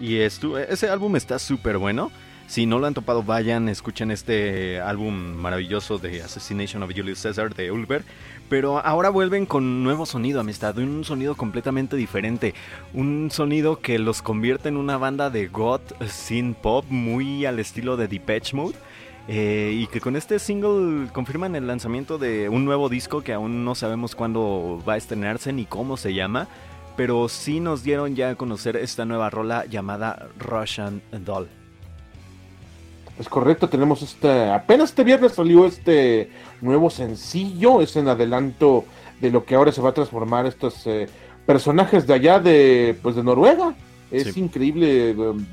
Y estu- ese álbum está súper bueno. Si no lo han topado, vayan, escuchen este álbum maravilloso de Assassination of Julius Caesar de Ulver. Pero ahora vuelven con nuevo sonido, amistad, un sonido completamente diferente. Un sonido que los convierte en una banda de goth, sin pop, muy al estilo de Depeche Mode. Eh, y que con este single confirman el lanzamiento de un nuevo disco que aún no sabemos cuándo va a estrenarse ni cómo se llama. pero sí nos dieron ya a conocer esta nueva rola llamada Russian Doll. Es correcto, tenemos este, apenas este viernes salió este nuevo sencillo, es en adelanto de lo que ahora se va a transformar estos eh, personajes de allá de, pues de Noruega. Es increíble, um,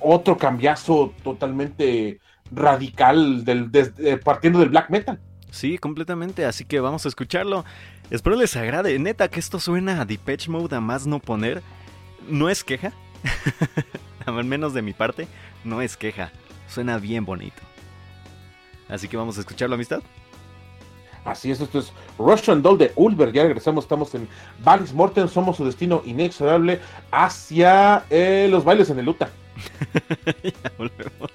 otro cambiazo totalmente radical del, eh, partiendo del black metal. Sí, completamente, así que vamos a escucharlo. Espero les agrade. Neta, que esto suena a Depeche Mode a más no poner. No es queja, <laughs> al menos de mi parte, no es queja. Suena bien bonito. Así que vamos a escucharlo, amistad. Así es, esto es Russian Doll de Ulver. Ya regresamos, estamos en Valis Morten. Somos su destino inexorable hacia eh, los bailes en el Utah. <laughs> ya volvemos.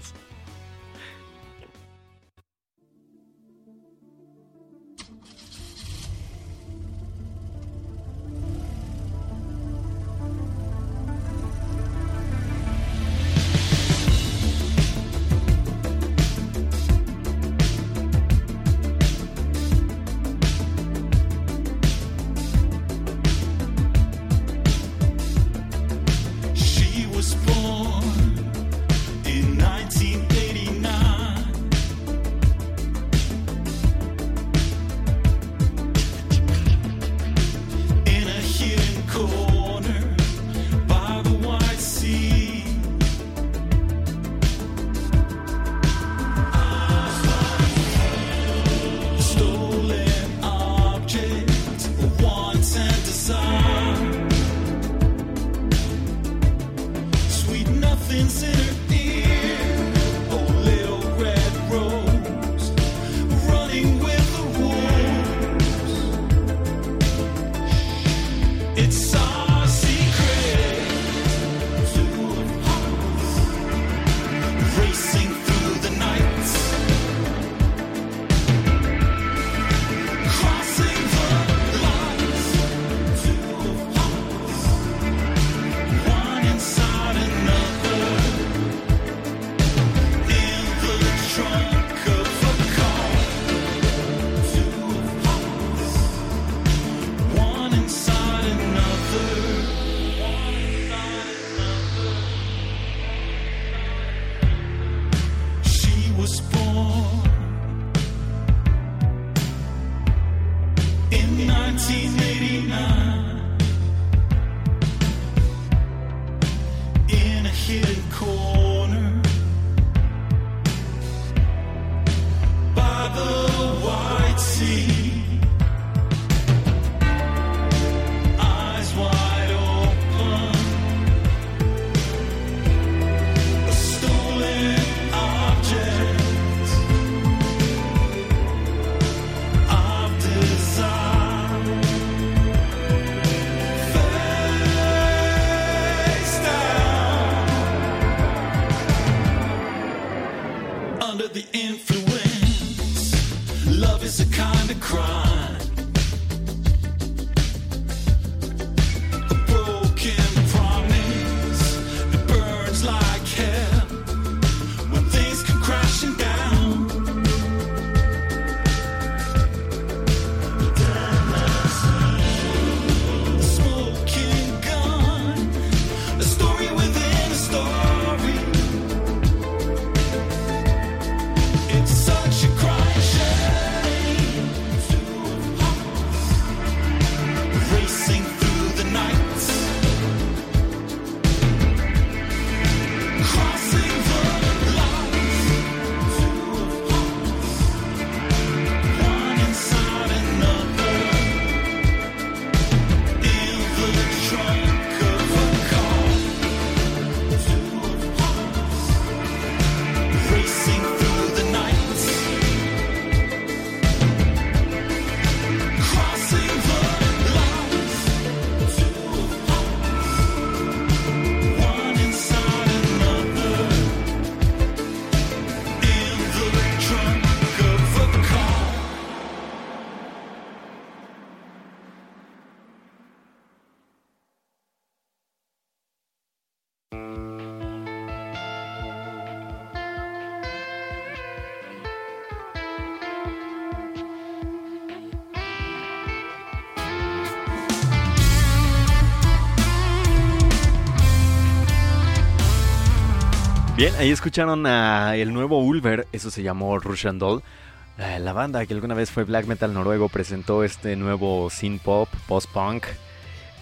Bien, ahí escucharon a el nuevo Ulver, eso se llamó Russian Doll. Eh, la banda que alguna vez fue black metal noruego presentó este nuevo synth pop, post-punk,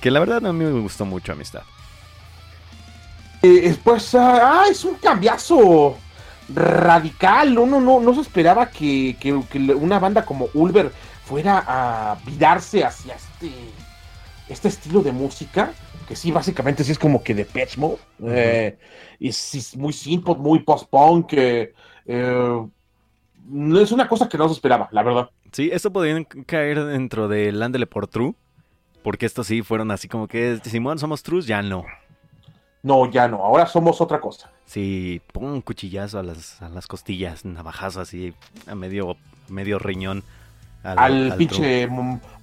que la verdad a mí me gustó mucho, amistad. Eh, pues, ah, es un cambiazo radical. Uno no, no se esperaba que, que, una banda como Ulver fuera a virarse hacia este, este estilo de música que sí, básicamente sí es como que de Mode. Eh, y es, muy simple, muy post-punk. Eh, es una cosa que no se esperaba, la verdad. Sí, esto podría caer dentro de Landele por True. Porque estos sí fueron así como que, Simón, somos True, ya no. No, ya no, ahora somos otra cosa. Sí, pon un cuchillazo a las, a las costillas, navajazo así, a medio, medio riñón. Al, pinche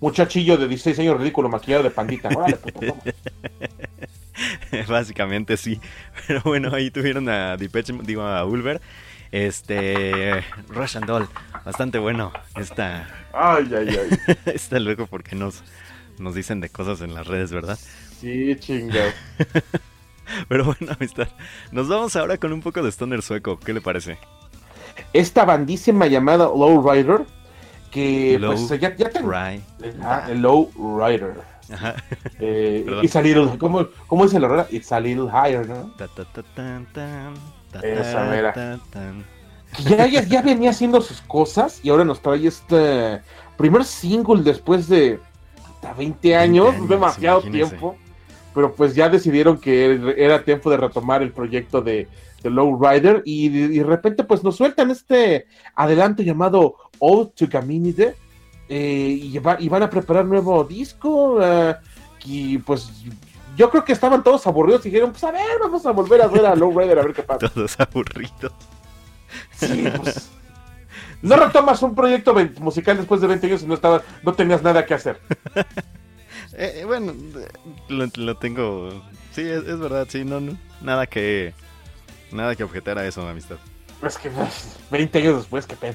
muchachillo de 16 años ridículo maquillado de pandita. <laughs> Básicamente sí. Pero bueno, ahí tuvieron a Depeche, digo a Ulver. Este. Russian Doll. Bastante bueno. Está. Ay, ay, ay. <laughs> Está luego porque nos, nos dicen de cosas en las redes, ¿verdad? Sí, chingado. <laughs> Pero bueno, amistad. Nos vamos ahora con un poco de Stoner sueco. ¿Qué le parece? Esta bandísima llamada Low Que pues ya, ya tengo el Low Rider. Ajá. Eh, <laughs> it's a little, ¿cómo, ¿cómo dice la rueda? It's a little higher, ¿no? Esa mera. Ya, ya, ya, venía haciendo sus cosas y ahora nos trae este primer single después de 20 años, demasiado tiempo. Pero pues ya decidieron que era tiempo de retomar el proyecto de, de Low Rider y de, repente pues nos sueltan este adelanto llamado Old to Caminide eh, y, van a preparar nuevo disco eh, y pues yo creo que estaban todos aburridos y dijeron pues a ver vamos a volver a ver a Low Rider a ver qué pasa. <laughs> Todos aburridos. Sí, pues no retomas un proyecto musical después de 20 años y no, estaba, no tenías nada que hacer. <laughs> Eh, bueno, lo, tengo. Sí, es, es, verdad, sí, no, no, nada que Nada que objetar a eso, amistad. Es que 20 años después, qué pedo.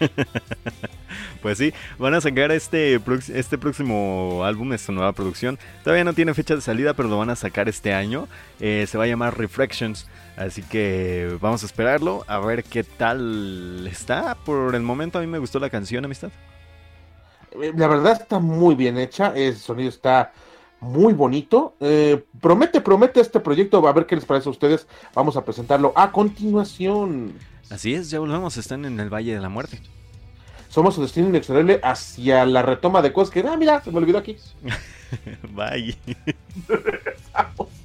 <laughs> pues sí, van a sacar este, este próximo álbum, esta nueva producción. Todavía no tiene fecha de salida, pero lo van a sacar este año. Eh, se va a llamar Reflections. Así que vamos a esperarlo, a ver qué tal está. Por el momento a mí me gustó la canción, amistad. Eh, la verdad está muy bien hecha, el sonido está muy bonito. Eh, promete, promete este proyecto. A ver qué les parece a ustedes. Vamos a presentarlo a continuación. Así es, ya volvemos. Están en el Valle de la Muerte. Somos su destino inexorable hacia la retoma de cosas que. Ah, mira, se me olvidó aquí. <laughs> Bye. <laughs>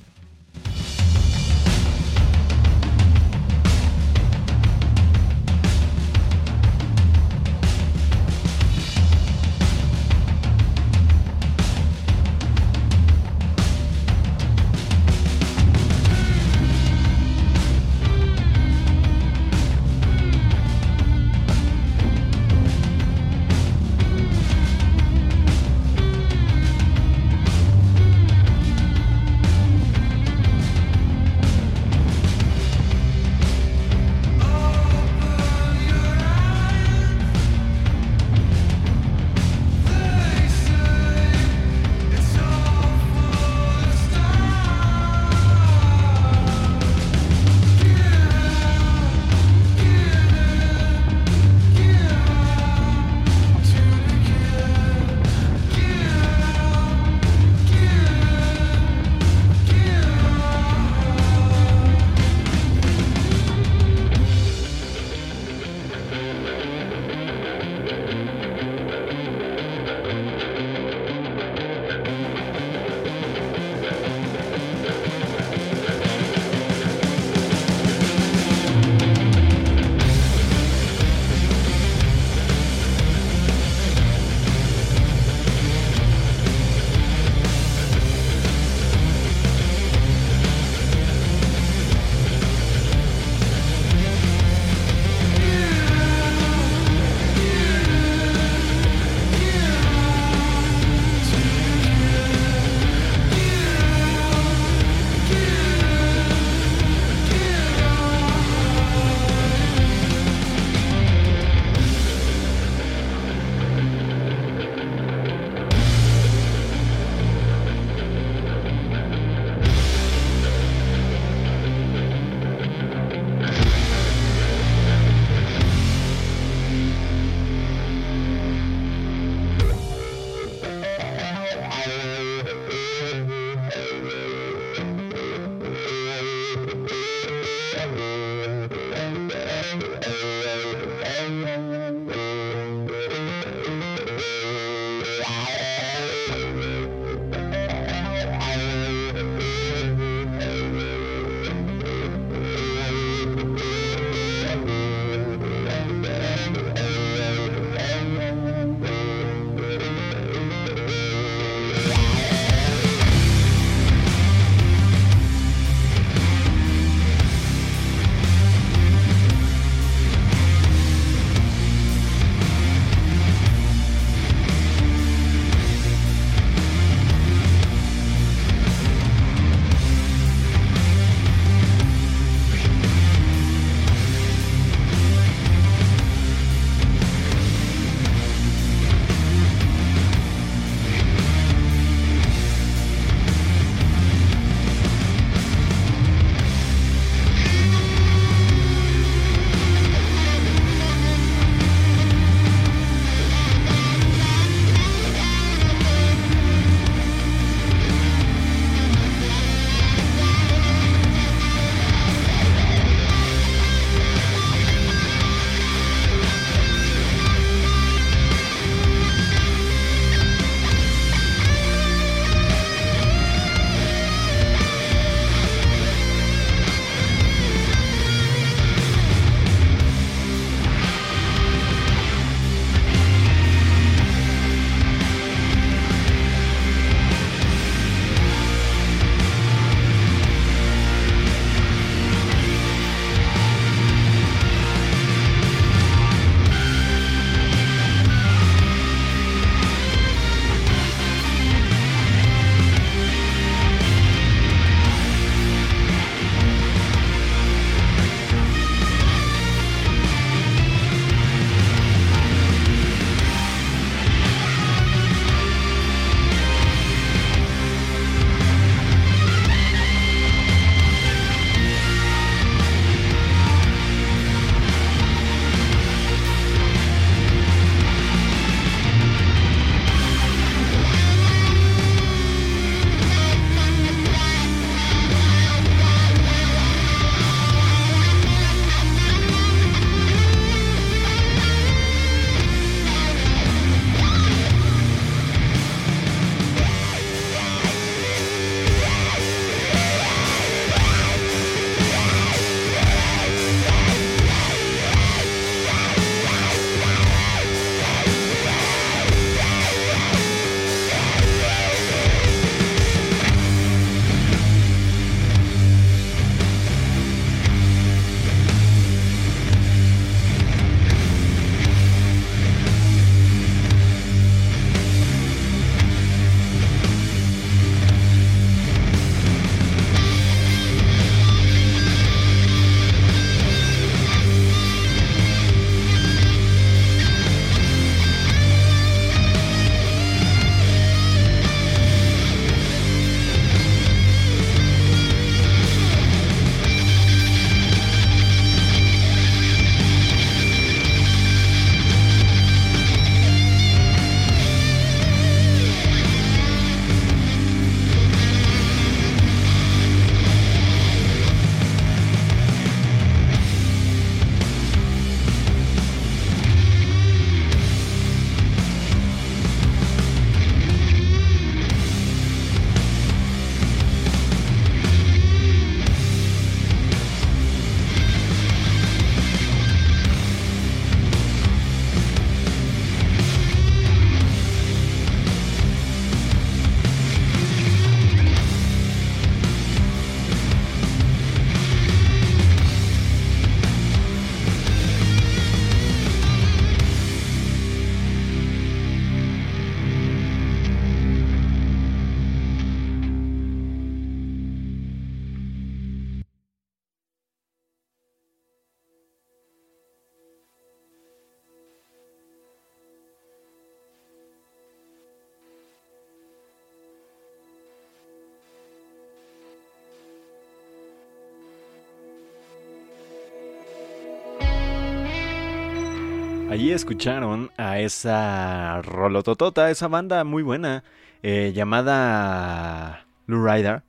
Allí escucharon a esa rolototota, esa banda muy buena eh, llamada Lou Rider,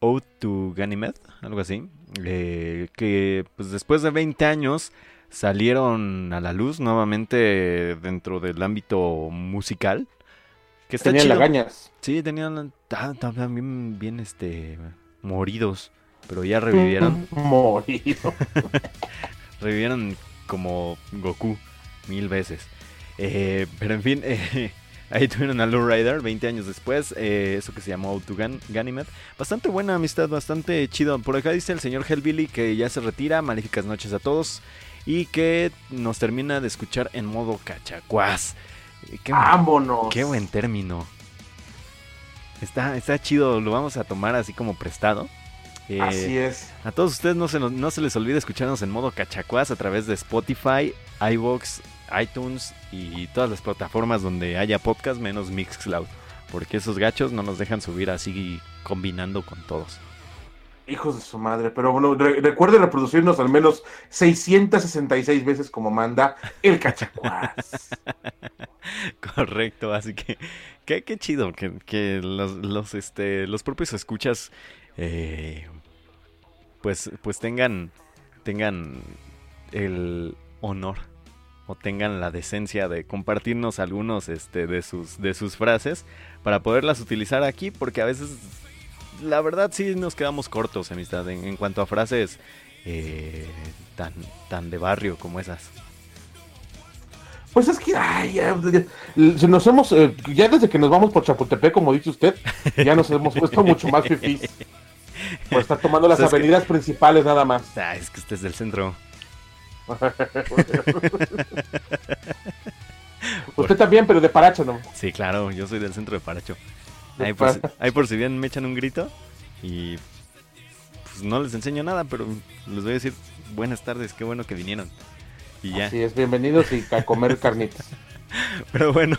Ode to Ganymede, algo así, eh, que pues después de 20 años salieron a la luz nuevamente dentro del ámbito musical. Que está tenían lagañas. Sí, tenían también bien, bien este, moridos, pero ya revivieron. <laughs> Moridos. <laughs> revivieron como Goku mil veces. Eh, pero en fin, <laughs> eh, ahí tuvieron a Low Rider 20 años después, eh, eso que se llamó Autogan Ganymed. Bastante buena amistad, bastante chido. Por acá dice el señor Hellbilly que ya se retira. Maléficas noches a todos. Y que nos termina de escuchar en modo cachacuás. Qué Vámonos. qué buen término. Está, está chido, lo vamos a tomar así como prestado. Eh, Así es. A todos ustedes no se, no se les olvide escucharnos en modo cachacuás a través de Spotify, iVoox, iTunes y todas las plataformas donde haya podcast menos Mixcloud. Porque esos gachos no nos dejan subir así combinando con todos. Hijos de su madre, pero bueno, recuerde reproducirnos al menos 666 veces como manda el cachacuás. <laughs> Correcto, así que qué, chido que, los, los, este, los propios escuchas eh, pues, pues tengan, tengan el honor o tengan la decencia de compartirnos algunos este, de, sus, de sus frases para poderlas utilizar aquí, porque a veces la verdad sí nos quedamos cortos, amistad, en, cuanto a frases eh, tan, tan de barrio como esas. Pues es que, ay, ya, nos hemos, eh, ya desde que nos vamos por Chapultepec, como dice usted, ya nos hemos puesto mucho más fifís. <laughs> Por estar tomando las <laughs> avenidas principales nada más. Ah, es que este es del centro. <laughs> Usted también, pero de Paracho, ¿no? Sí, claro, yo soy del centro de Paracho. Ahí por, si, por si bien me echan un grito y pues no les enseño nada, pero les voy a decir buenas tardes, qué bueno que vinieron. Y ya. Así es, bienvenidos y a comer <laughs> carnitas. Pero bueno,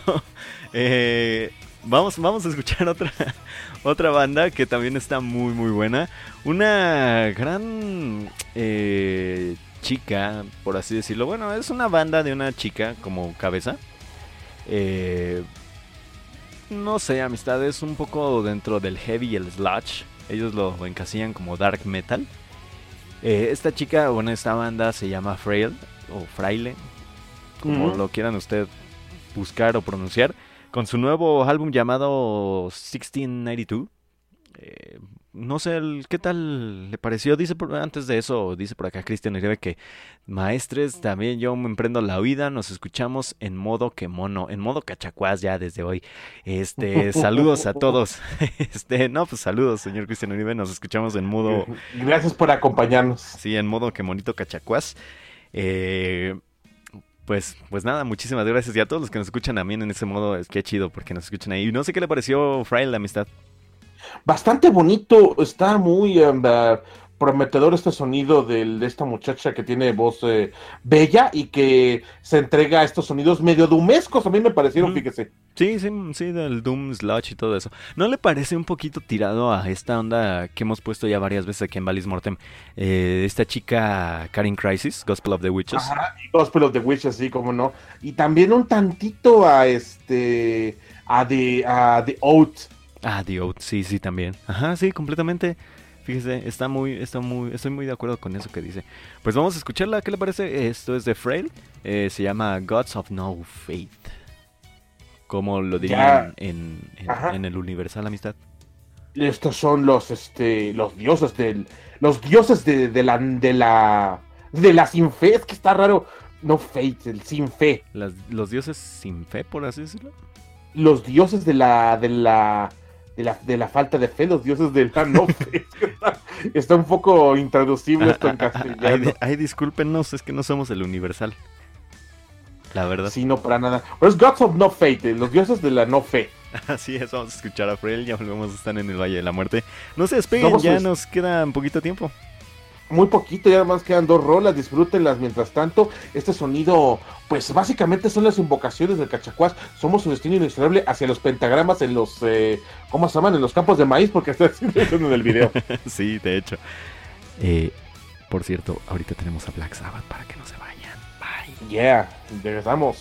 eh, vamos, vamos a escuchar otra, otra banda que también está muy, muy buena. Una gran eh, chica, por así decirlo. Bueno, es una banda de una chica como cabeza. Eh, no sé, amistades, un poco dentro del heavy y el sludge. Ellos lo encasillan como dark metal. Eh, esta chica, bueno, esta banda se llama Frail o Fraile, como lo quieran usted buscar o pronunciar con su nuevo álbum llamado 1692. Eh, no sé qué tal le pareció. Dice por, antes de eso, dice por acá Cristian Uribe que maestres, también yo me emprendo la huida. Nos escuchamos en modo que mono, en modo cachacuás ya desde hoy. Este, <laughs> saludos a todos. <laughs> Este, no, pues saludos, señor Cristian Uribe. Nos escuchamos en modo. Gracias por acompañarnos. Sí, en modo que monito cachacuás. Eh, pues, pues nada, muchísimas gracias. Y a todos los que nos escuchan también en ese modo, es que chido porque nos escuchan ahí. No sé qué le pareció Frail la amistad. Bastante bonito, está muy prometedor este sonido de esta muchacha que tiene voz eh, bella y que se entrega a estos sonidos medio dumescos, a mí me parecieron, fíjese. Sí, sí, sí, del Doom, Sludge y todo eso. ¿No le parece un poquito tirado a esta onda que hemos puesto ya varias veces aquí en Valis Mortem? Eh, esta chica Karin Crisis, Gospel of the Witches. Ajá, Gospel of the Witches, sí, como no. Y también un tantito a este, a The, a the Oath. Ah, The Oath, sí, sí, también. Ajá, sí, completamente. Fíjese, está muy, está muy, estoy muy de acuerdo con eso que dice. Pues vamos a escucharla, ¿qué le parece? Esto es de Frail, eh, se llama Gods of No Faith. Como lo dirían en, en, el Universal Amistad. Estos son los, este, los dioses del, los dioses de, de la, de la, de la sin fe, es que está raro. No faith, el sin fe. los dioses sin fe, por así decirlo. Los dioses de la, de la, de la, de la falta de fe, los dioses de la no fe. <laughs> Está un poco intraducible esto en castellano. Ay, discúlpenos, es que no somos el universal. La verdad. Sí, no para nada. Pero es Gods of No Faith, eh, los dioses de la no fe. <laughs> Así es, vamos a escuchar a Frel, ya volvemos a estar en el Valle de la Muerte. No se despeguen, ya nos queda un poquito tiempo muy poquito, ya más quedan dos rolas, disfrútenlas mientras tanto. Este sonido, pues básicamente son las invocaciones del cachacuás. Somos un destino inexorable hacia los pentagramas en los, eh, ¿cómo se llaman? En los campos de maíz, porque está haciendo en el video. <laughs> sí, de hecho. Eh, por cierto, ahorita tenemos a Black Sabbath para que no se vayan. Yeah, regresamos.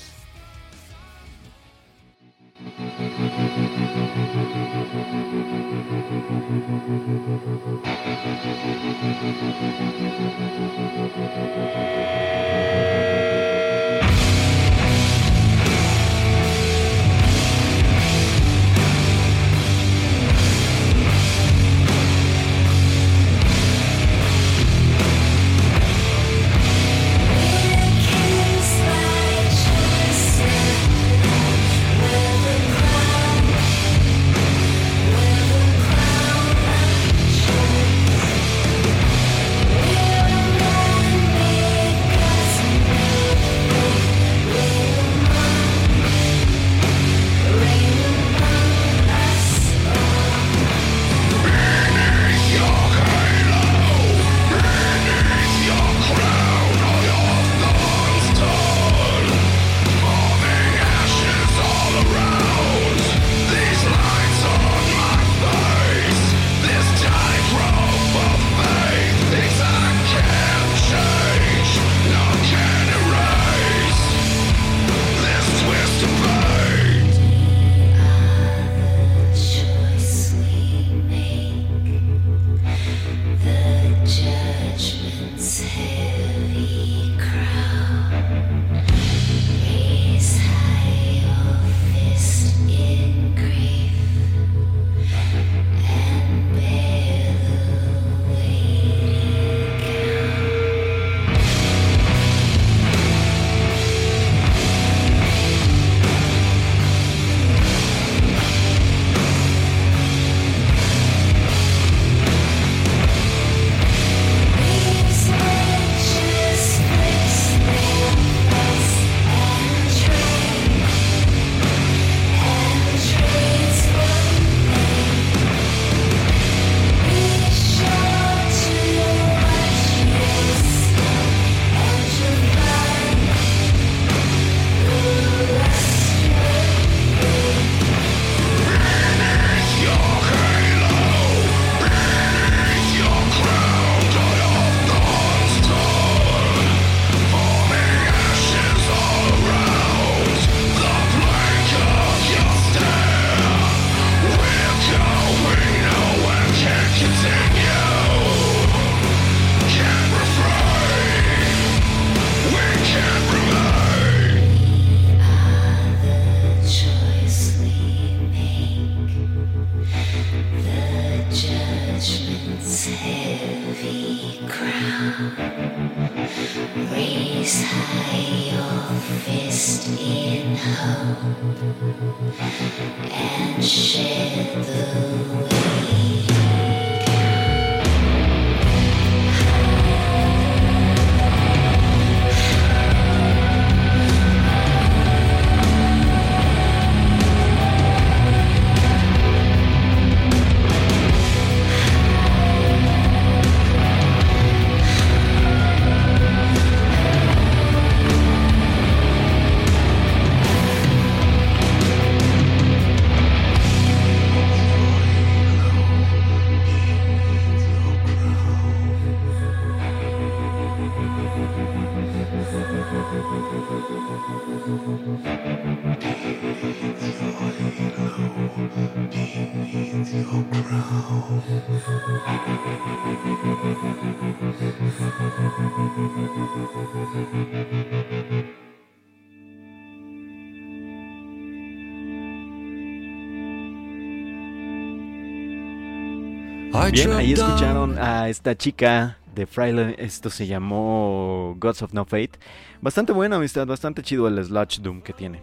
Bien, ahí escucharon a esta chica de Fraile, esto se llamó Gods of No Fate. Bastante buena amistad, bastante chido el Sludge Doom que tiene.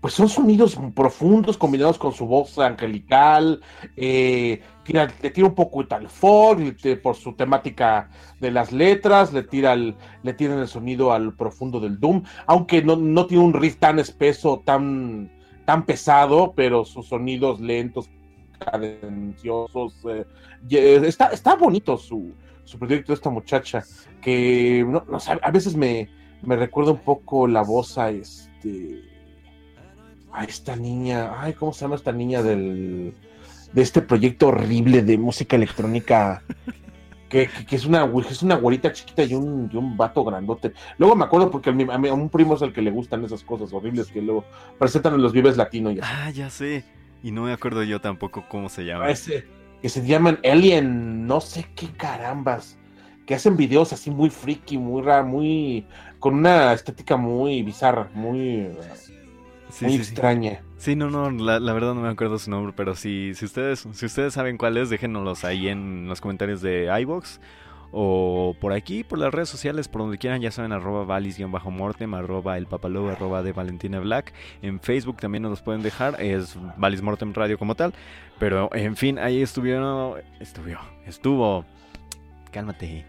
Pues son sonidos profundos combinados con su voz angelical, eh, le tira un poco tal folk por su temática de las letras, le tira el, le tiran el sonido al profundo del Doom, aunque no, no tiene un riff tan espeso, tan, tan pesado, pero sus sonidos lentos, cadenciosos. Eh, está, está bonito su, su proyecto de esta muchacha, que no, a veces me, me recuerda un poco la voz a este a esta niña, ay, ¿cómo se llama esta niña del de este proyecto horrible de música electrónica que, es una es una güerita chiquita y un, y un vato grandote. Luego me acuerdo porque a, mi, a, un primo es el que le gustan esas cosas horribles que luego presentan en los Vives Latino y Ah, ya sé. Y no me acuerdo yo tampoco cómo se llama. Ese, que se llaman Alien, no sé qué carambas. Que hacen videos así muy freaky, muy raro, muy. con una estética muy bizarra, muy. muy extraña. Sí. no, no, la, verdad no me acuerdo su nombre, pero si, si, ustedes, si ustedes saben cuál es, déjenoslos ahí en los comentarios de iBox o por aquí, por las redes sociales, por donde quieran, ya saben, arroba valis-mortem, arroba el papalobo, arroba de Valentina Black. En Facebook también nos los pueden dejar, es Valis Mortem Radio como tal. Pero en fin, ahí estuvieron, estuvo, estuvo, cálmate.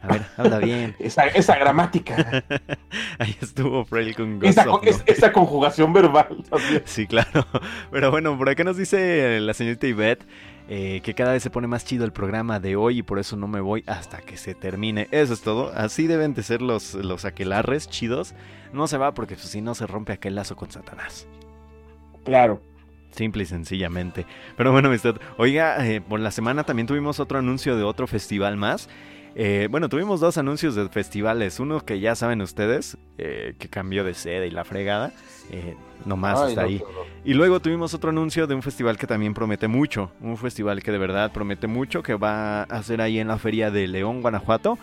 A ver, <laughs> habla bien. esa, esa gramática. <laughs> Ahí estuvo Frail con esa, esa, conjugación verbal también. <laughs> Sí, claro. Pero bueno, por acá nos dice la señorita Ivette eh, que cada vez se pone más chido el programa de hoy y por eso no me voy hasta que se termine. Eso es todo. Así deben de ser los, los aquelarres chidos. No se va porque pues, si no se rompe aquel lazo con Satanás. Claro. Simple y sencillamente. Pero bueno, amistad. Oiga, eh, por la semana también tuvimos otro anuncio de otro festival más. Eh, bueno, tuvimos dos anuncios de festivales. Uno que ya saben ustedes, que cambió de sede y la fregada. Eh, nomás está ahí. Y luego tuvimos otro anuncio de un festival que también promete mucho. Un festival que de verdad promete mucho, que va a ser ahí en la feria de León, Guanajuato.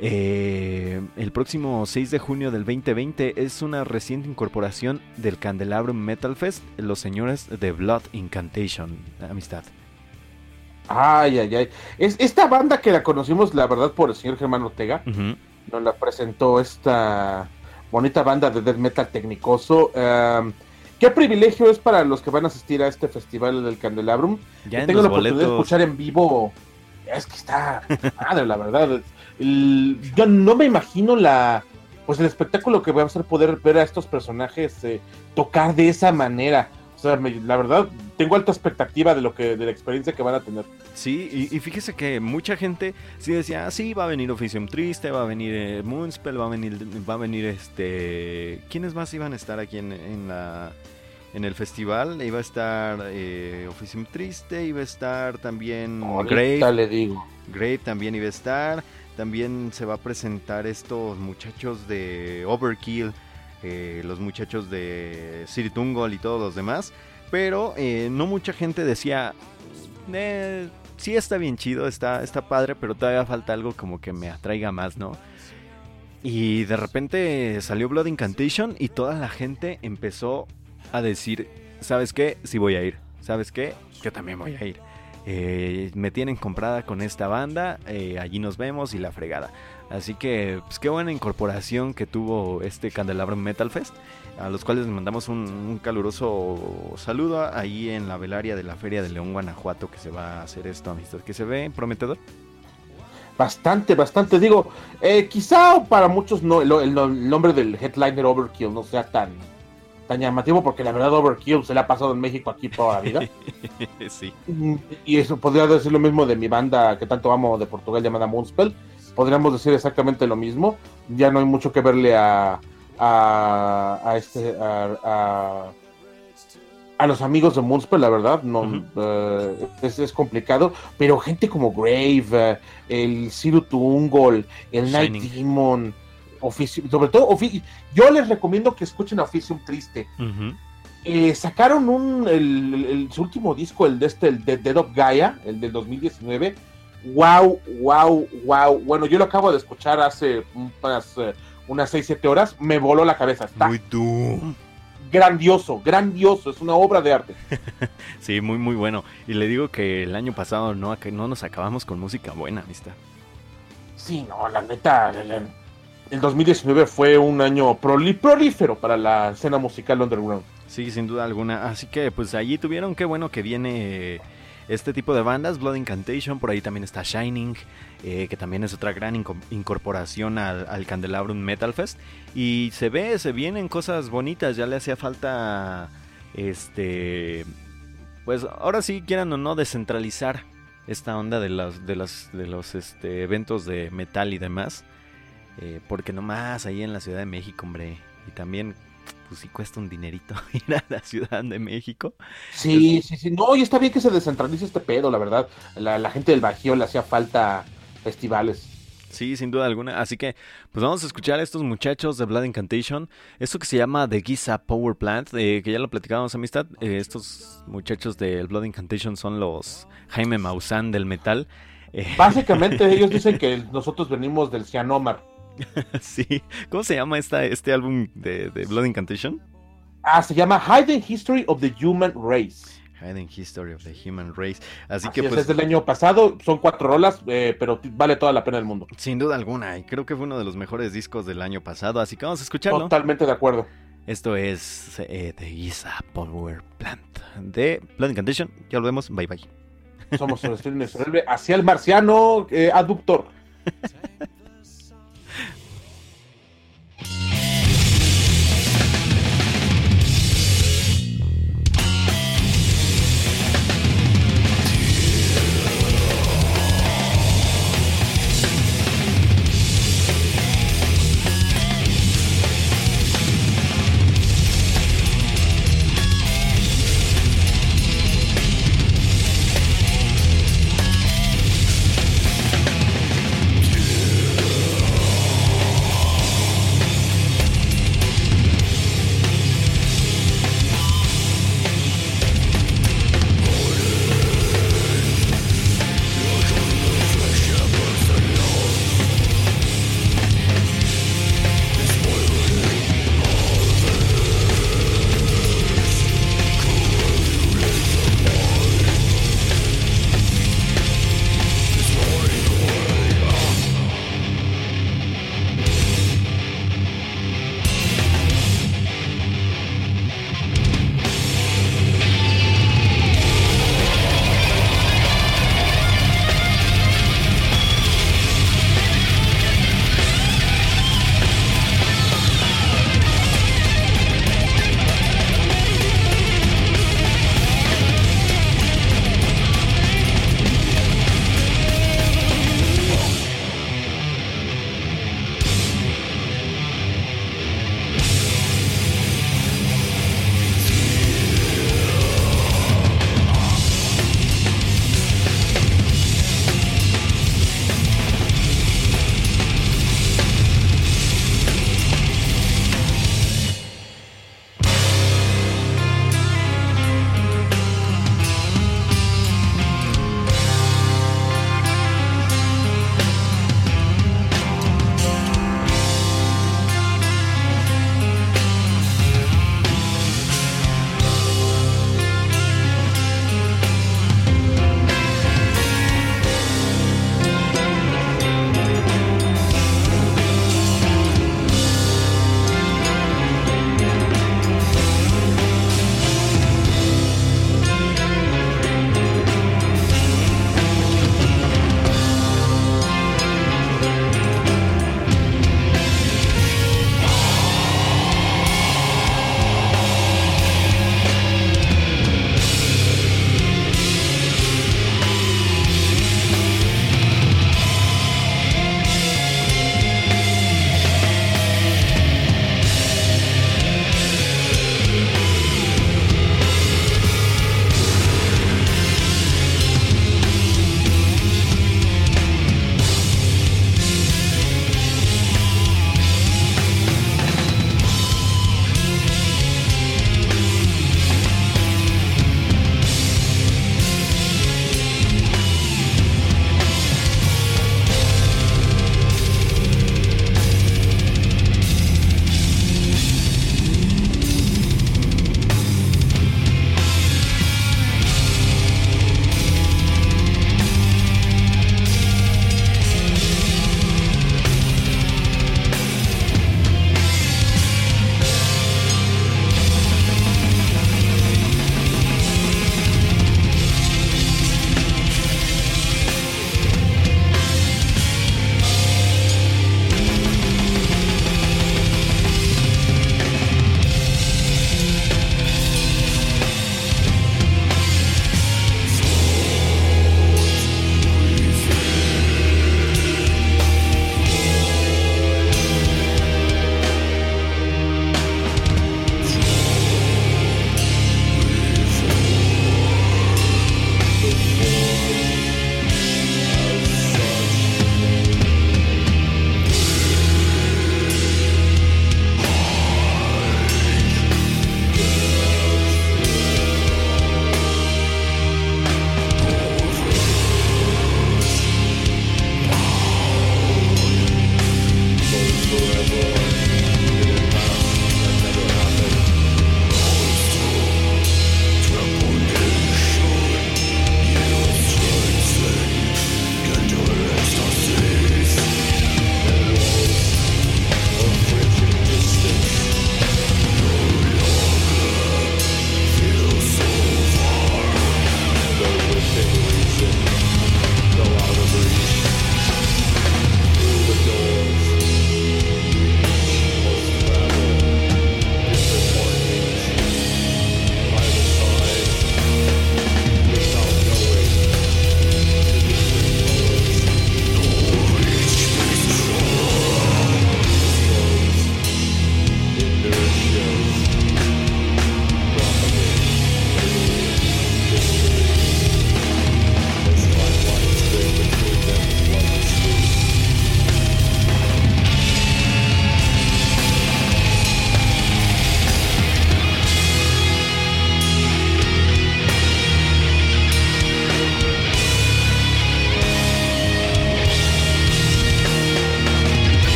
Eh, el próximo 6 de junio del 2020 es una reciente incorporación del Candelabrum Metal Fest, los señores de Blood Incantation, amistad. Ay, ay, ay. Es, esta banda que la conocimos, la verdad, por el señor Germán Ortega, nos la presentó esta bonita banda de death metal tecnicoso. Em, qué privilegio es para los que van a asistir a este festival del Candelabrum. Ya tengo la oportunidad de escuchar en vivo. Es que está madre, la verdad. yo no me imagino la pues el espectáculo que va a poder ver a estos personajes eh, tocar de esa manera. O sea, la verdad, tengo alta expectativa de lo que, de la experiencia que van a tener. Sí, y, fíjese que mucha gente sí decía, ah, sí, va a venir Oficium Triste, va a venir eh, Moonspell, va a venir, va a venir este. ¿Quiénes más iban a estar aquí en, la en el festival? Iba a estar eh, Oficium Triste, iba a estar también Grave. le digo. Grave también iba a estar. También se va a presentar estos muchachos de Overkill. Eh, los muchachos de City Tungol y todos los demás. Pero eh, no mucha gente decía, eh, sí está bien chido, está, está padre, pero todavía falta algo como que me atraiga más, ¿no? Y de repente salió Blood Incantation y toda la gente empezó a decir, ¿sabes qué? Sí voy a ir. ¿Sabes qué? Yo también voy a ir. Eh, me tienen comprada con esta banda, allí nos vemos y la fregada. Así que, pues qué buena incorporación que tuvo este Candelabro Metal Fest, a los cuales les mandamos un, caluroso saludo ahí en la velaria de la Feria de León, Guanajuato, que se va a hacer esto, amistad, que se ve prometedor. Bastante, bastante. Digo, eh, quizá para muchos no el, nombre del headliner Overkill no sea tan, tan llamativo, porque la verdad Overkill se le ha pasado en México aquí toda la vida. <laughs> sí. Y eso podría decir lo mismo de mi banda que tanto amo de Portugal llamada Moonspell podríamos decir exactamente lo mismo. Ya no hay mucho que verle a, a, este a, a, los amigos de Moonspell, la verdad, no eh, es, complicado, pero gente como Grave, eh, el Siru Tungol, el Night Demon, sobre todo, yo les recomiendo que escuchen Officium Triste. Eh, sacaron un el, su último disco, el de este, el de Dead of Gaia, el del 2019 wow, wow, wow. Bueno, yo lo acabo de escuchar hace unas, eh, unas 6, 7 horas, me voló la cabeza. Está muy tú. Grandioso, grandioso, es una obra de arte. <laughs> sí, muy, muy bueno. Y le digo que el año pasado no, no nos acabamos con música buena, amistad. Sí, no, la neta, el, 2019 fue un año prolífero para la escena musical underground. Sí, sin duda alguna. Así que pues allí tuvieron, qué bueno que viene este tipo de bandas, Blood Incantation, por ahí también está Shining, eh, que también es otra gran incorporación al, al, Candelabrum Metal Fest. Y se ve, se vienen cosas bonitas, ya le hacía falta, este, pues ahora sí quieran o no descentralizar esta onda de los, de los, de los este, eventos de metal y demás. Eh, porque nomás ahí en la Ciudad de México, hombre. Y también pues sí cuesta un dinerito <laughs> ir a la Ciudad de México. Sí, sí, sí. No, y está bien que se descentralice este pedo, la verdad. La, gente del Bajío le hacía falta festivales. Sí, sin duda alguna. Así que, pues vamos a escuchar a estos muchachos de Blood Incantation. Esto que se llama The Giza Power Plant, eh, que ya lo platicábamos, amistad. Eh, estos muchachos del Blood Incantation son los Jaime Maussan del metal. Eh, Básicamente, <laughs> ellos dicen que nosotros venimos del Cianomar. <laughs> sí. ¿Cómo se llama esta, este álbum de, de Blood Incantation? Ah, se llama Hidden History of the Human Race. Hidden History of the Human Race. Así, que pues. Es del año pasado, son cuatro rolas, eh, pero vale toda la pena del mundo. Sin duda alguna, y creo que fue uno de los mejores discos del año pasado, así que vamos a escucharlo. Totalmente de acuerdo. Esto es eh, The Giza Power Plant de Planet Condition. Ya lo vemos, bye bye. Somos hacia el marciano eh, aductor. <laughs>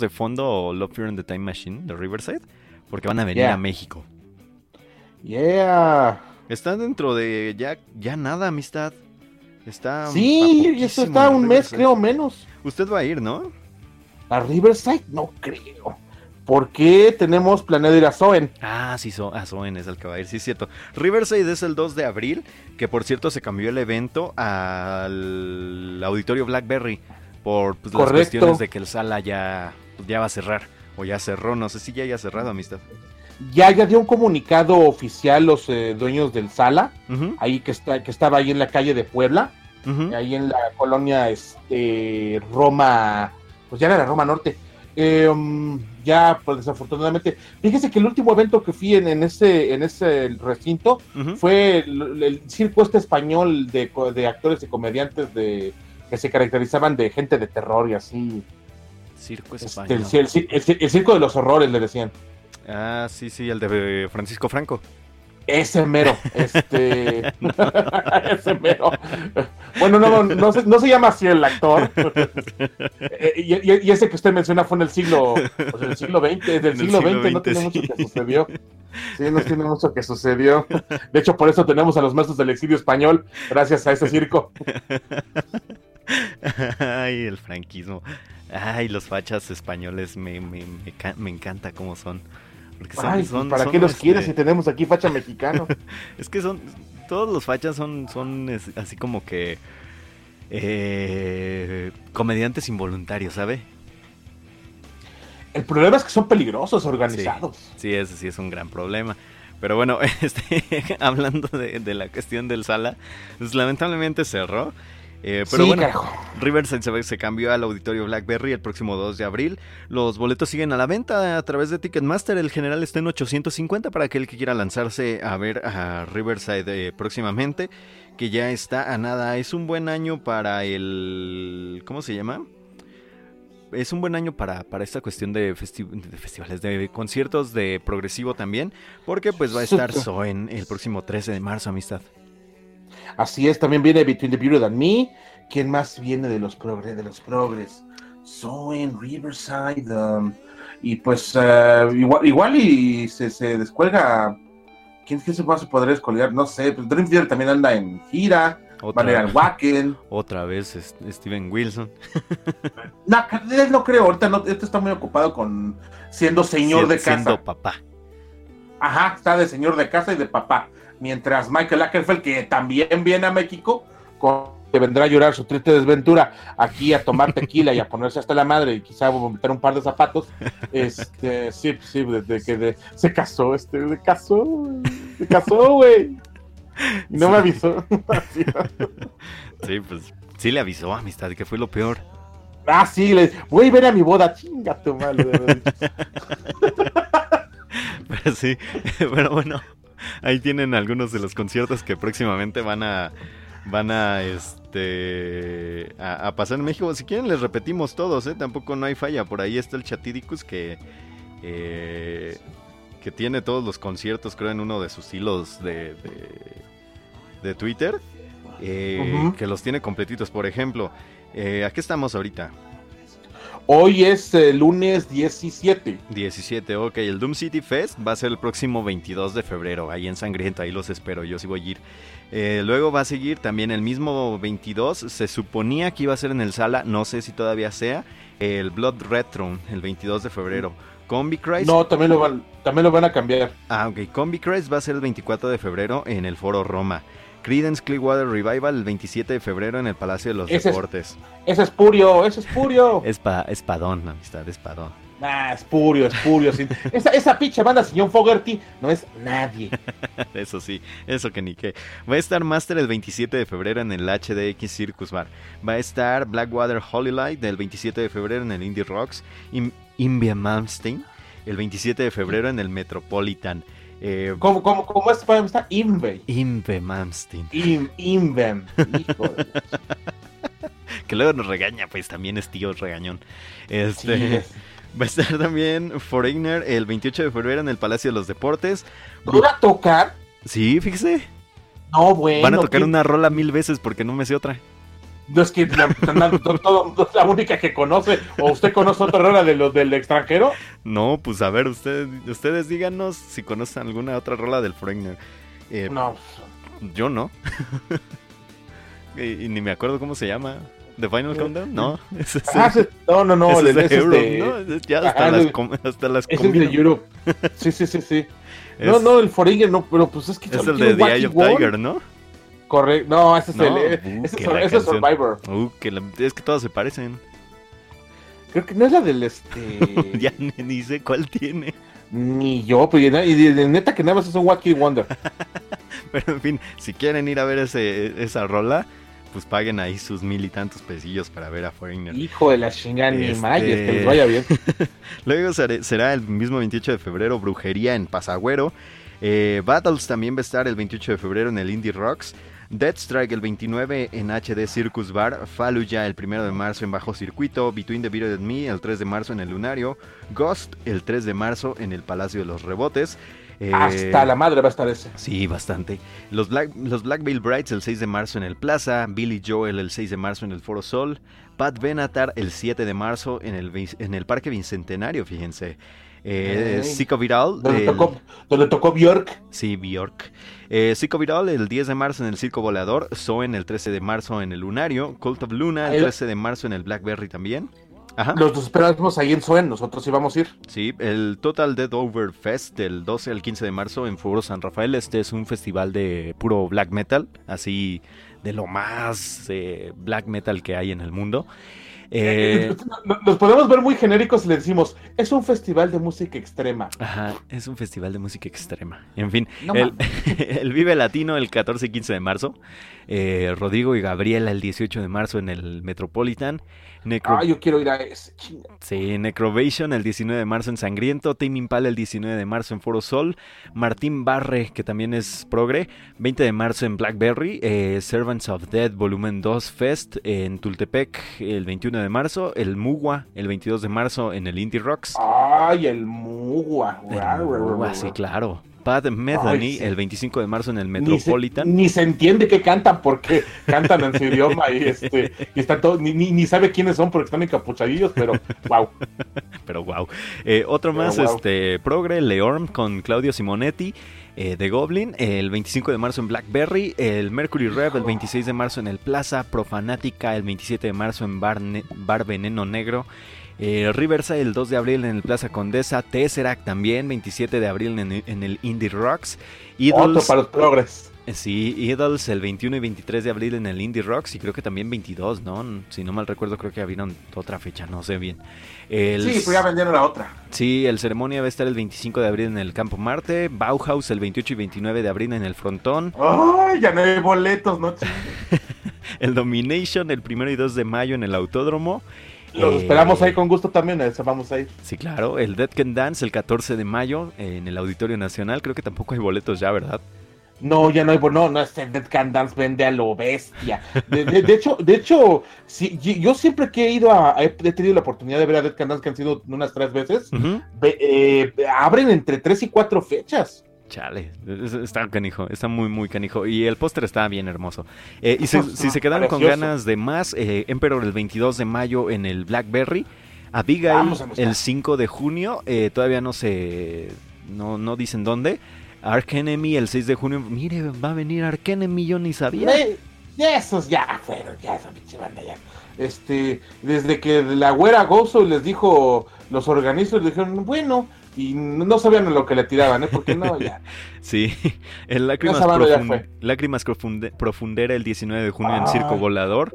de fondo Love Fear and the Time Machine de Riverside porque van a venir Yeah. a México. Yeah. Está dentro de ya, ya nada, amistad. Está. Sí, a y eso está un mes, creo, menos. Usted va a ir, ¿no? A Riverside, no creo. Porque tenemos planeado ir a Soen. Ah, sí, so, ah, Soen es el que va a ir, sí es cierto. Riverside es el 2 de abril, que por cierto se cambió el evento al auditorio Blackberry por pues, las cuestiones de que el sala ya, pues, ya va a cerrar, o ya cerró, no sé si ya haya cerrado, amistad. Ya, ya dio un comunicado oficial los eh, dueños del Sala, ahí que, está, que estaba ahí en la calle de Puebla, ahí en la colonia este, Roma, pues ya era la Roma Norte. Eh, um, ya, pues desafortunadamente, fíjese que el último evento que fui en, en ese, en ese recinto fue el, el circo este español de, de actores y comediantes de que se caracterizaban de gente de terror y así. Circo Este, español. el, el cir- el cir- el circo de los horrores, le decían. Ah, sí, sí, el de Francisco Franco. Ese mero, <laughs> este. <laughs> ese mero. Bueno, no, no, no, se, no se llama así el actor. <laughs> Eh, y, y- y ese que usted menciona fue en el siglo, pues, en el siglo XX, del siglo siglo XX, no tiene sí. mucho que sucedió. Sí, no tiene mucho que sucedió. De hecho, por eso tenemos a los maestros del exilio español, gracias a ese circo. Ay, el franquismo. Ay, los fachas españoles me, me, me, ca- me encanta cómo son. Porque son, Ay, son- ¿para son, qué los este, quieres si tenemos aquí facha mexicano? <laughs> Es que son. Todos los fachas son, son así como que. eh, comediantes involuntarios, ¿sabe? El problema es que son peligrosos, organizados. Sí, ese sí es un gran problema. Pero bueno, <laughs> este, hablando de, de la cuestión del sala, pues lamentablemente cerró. Eh, pero sí, bueno, carajo. Riverside se, se cambió al auditorio Blackberry el próximo 2 de abril. Los boletos siguen a la venta a través de Ticketmaster. El general está en 850 para aquel que quiera lanzarse a ver a Riverside eh, próximamente. Que ya está a nada. Es un buen año para el... ¿Cómo se llama? Es un buen año para, para esta cuestión de, festi- de festivales, de conciertos de progresivo también. Porque pues va a estar. Soen el próximo 13 de marzo, amistad. Así es, también viene Between the Beauty and Me. ¿Quién más viene de los progres? De los progres? Soen, Riverside. um, y pues eh, igual, igual y se, se descuelga. ¿Quién, quién se va a poder descolgar? No sé. Pues Dream Theater también anda en gira. Otra, Wacken. otra vez es- Steven Wilson. <laughs> No, no creo. Ahorita no, este está muy ocupado con siendo señor de casa. Siendo papá. Ajá, está de señor de casa y de papá. Mientras Michael Ackerfeld, que también viene a México, que vendrá a llorar su triste desventura aquí a tomar tequila y a ponerse hasta la madre y quizá vomitar un par de zapatos. Este, <laughs> sí, sí, desde que de- se casó, este, se casó, se casó, güey. Y no me avisó. <laughs> Sí, pues sí le avisó, amistad, que fue lo peor. ah, sí, le voy a ver a mi boda, chinga tu madre. <laughs> Pero sí, pero bueno, ahí tienen algunos de los conciertos que próximamente van a van a este a, a pasar en México. Si quieren les repetimos todos, ¿eh? tampoco no hay falla. Por ahí está el Chatidicus que eh, que tiene todos los conciertos, creo, en uno de sus hilos de, de, de Twitter. eh. Que los tiene completitos. Por ejemplo, eh, aquí estamos ahorita. Hoy es lunes 17. 17, ok. El Doom City Fest va a ser el próximo 22 de febrero, ahí en Sangriento, ahí los espero, yo sí voy a ir. Eh, luego va a seguir también el mismo 22, se suponía que iba a ser en el Sala, no sé si todavía sea, el Blood Red Throne, el 22 de febrero. Combi Christ, No, también lo van, también lo van a cambiar. ah, ok, Combi Christ va a ser el 24 de febrero en el Foro Roma. Creedence Clearwater Revival el 27 de febrero en el Palacio de los Ese es- Deportes. Ese es Purio, ese es Purio. Es, pa, espadón, amistad, es Purio, es Purio. sí. Esa, esa pinche banda, señor Fogerty, no es nadie. <laughs> Eso sí, eso que ni qué. Va a estar Master el 27 de febrero en el HDX Circus Bar. Va a estar Blackwater Holy Light el 27 de febrero en el Indie Rocks. Im- Imbia Malmsteen el 27 de febrero en el Metropolitan. Eh, ¿Cómo, cómo, cómo es? ¿Cómo está? Inve. Imbe Malmsteen. Im, <laughs> Que luego nos regaña, pues también es tío regañón. Este, Sí, es- <laughs> Va a estar también Foreigner el 28 de febrero en el Palacio de los Deportes. ¿Van a tocar? Sí, fíjese. No, bueno. Van a tocar ¿qué- una rola mil veces porque no me sé otra. No es que la, todo, la única que conoce, o usted conoce otra rola de los del extranjero. No, pues a ver, ustedes, ustedes díganos si conocen alguna otra rola del Foreigner. Eh, no. Yo no. <laughs> y, ni me acuerdo cómo se llama. ¿The Final Countdown? No. ah, no, no, no. Es Europe, ¿no? Ya hasta, las, hasta las Es el de Europe. <laughs> Sí, sí, sí, sí. no, no, el Foreigner no, pero pues es que... Es el de The Eye of Tiger, ¿no? Correcto. No, ese es el... Uh, ese, es Survivor. Uh, que es que todas se parecen. Creo que no es la del este... <laughs> ya ni, sé cuál tiene. Ni yo, pues, y de, neta que nada más es un Wacky Wonder. <laughs> Pero en fin, si quieren ir a ver ese, esa rola, pues paguen ahí sus mil y tantos pesillos para ver a Foreigner. Hijo de la chingada, ni este... que les vaya bien. <laughs> Luego será el mismo 28 de febrero, Brujería en Pasagüero. Eh, Battles también va a estar el 28 de febrero en el Indie Rocks. Deathstrike el 29 en HD Circus Bar, Fallujah el 1 de marzo en Bajo Circuito, Between the Beard and Me el 3 de marzo en el Lunario, Ghost el 3 de marzo en el Palacio de los Rebotes, hasta eh, la madre va a estar ese. Sí, bastante. Los Black, los Black Veil Brides el 6 de marzo en el Plaza, Billy Joel el 6 de marzo en el Foro Sol, Pat Benatar el 7 de marzo en el, en el Parque Bicentenario, fíjense. Eh, Viral. Donde, tocó, Bjork. Sí, Bjork. Eh, Viral el 10 de marzo en el Circo Volador. Soen el 13 de marzo en el Lunario. Cult of Luna el 13 de marzo en el Blackberry también. Los esperamos ahí en Suen, nosotros íbamos a ir. Sí, el Total Dead Over Fest del 12 al 15 de marzo en Foro San Rafael. Este es un festival de puro black metal, así de lo más eh, black metal que hay en el mundo. Eh, eh, nos podemos ver muy genéricos y le decimos, es un festival de música extrema. Ajá, es un festival de música extrema. En fin, <laughs> el, Vive Latino el 14 y 15 de marzo, Rodrigo y Gabriela el 18 de marzo en el Metropolitan, ah, yo quiero ir a ese. Sí, Necrovation el 19 de marzo en Sangriento, Tame Impala el 19 de marzo en Foro Sol, Martín Barre, que también es progre, 20 de marzo en Blackberry, eh, Servants of Dead Volumen 2 Fest en Tultepec el 21 de marzo, el Mugua el 22 de marzo en el Indie Rocks. Ay, el Mugua. El Mugua, sí, claro. Pat Metheny el 25 de marzo en el Metropolitan. Ni se, entiende qué cantan porque cantan en su <laughs> idioma y, este, y está todo, ni, ni, sabe quiénes son porque están encapuchadillos, pero wow. <laughs> pero wow. Eh, otro más, este Progre Leorm con Claudio Simonetti. Eh, de Goblin, el 25 de marzo en Blackberry, el Mercury Rev el 26 de marzo en el Plaza, Profanática el 27 de marzo en Bar, Bar Veneno Negro, eh, Riverside el 2 de abril en el Plaza Condesa. Tesseract también, 27 de abril en, el Indie Rocks. Idols, para los progres. Eh, sí, Idols el 21 y 23 de abril en el Indie Rocks y creo que también 22, ¿no? Si no mal recuerdo, creo que abrieron otra fecha, no sé bien. sí, pues ya vendieron la otra. Sí, el ceremonia va a estar el 25 de abril en el Campo Marte, Bauhaus el 28 y 29 de abril en el Frontón. ¡Ay, ya no hay boletos, no! <laughs> el Domination el 1 y 2 de mayo en el Autódromo. Los esperamos ahí con gusto también, vamos a ir. Sí, claro. El Dead Can Dance el 14 de mayo en el Auditorio Nacional. Creo que tampoco hay boletos ya, ¿verdad? No, ya no hay, no, no, este Dead Can Dance vende a lo bestia. De, hecho, de hecho, sí, yo siempre que he ido a, he tenido la oportunidad de ver a Dead Can Dance, que han sido unas tres veces, eh, abren entre tres y cuatro fechas. Chale, está canijo, está muy, muy canijo. Y el póster está bien hermoso. Eh, y <laughs> si se quedaron con ganas de más, eh, Emperor el 22 de mayo en el Blackberry. Abigail el 5 de junio, eh, todavía no se. No, no dicen dónde. Ark Enemy el 6 de junio. Mire, va a venir Ark Enemy, yo ni sabía. Ya esos ya fueron, ya esa pinche banda ya. Este, desde que la güera Gozo les dijo, los organismos le dijeron, bueno, y no sabían lo que le tiraban, ¿eh? Porque no, ya. <laughs> sí, el Lágrimas, Lágrimas Profundera el 19 de junio en Circo Volador.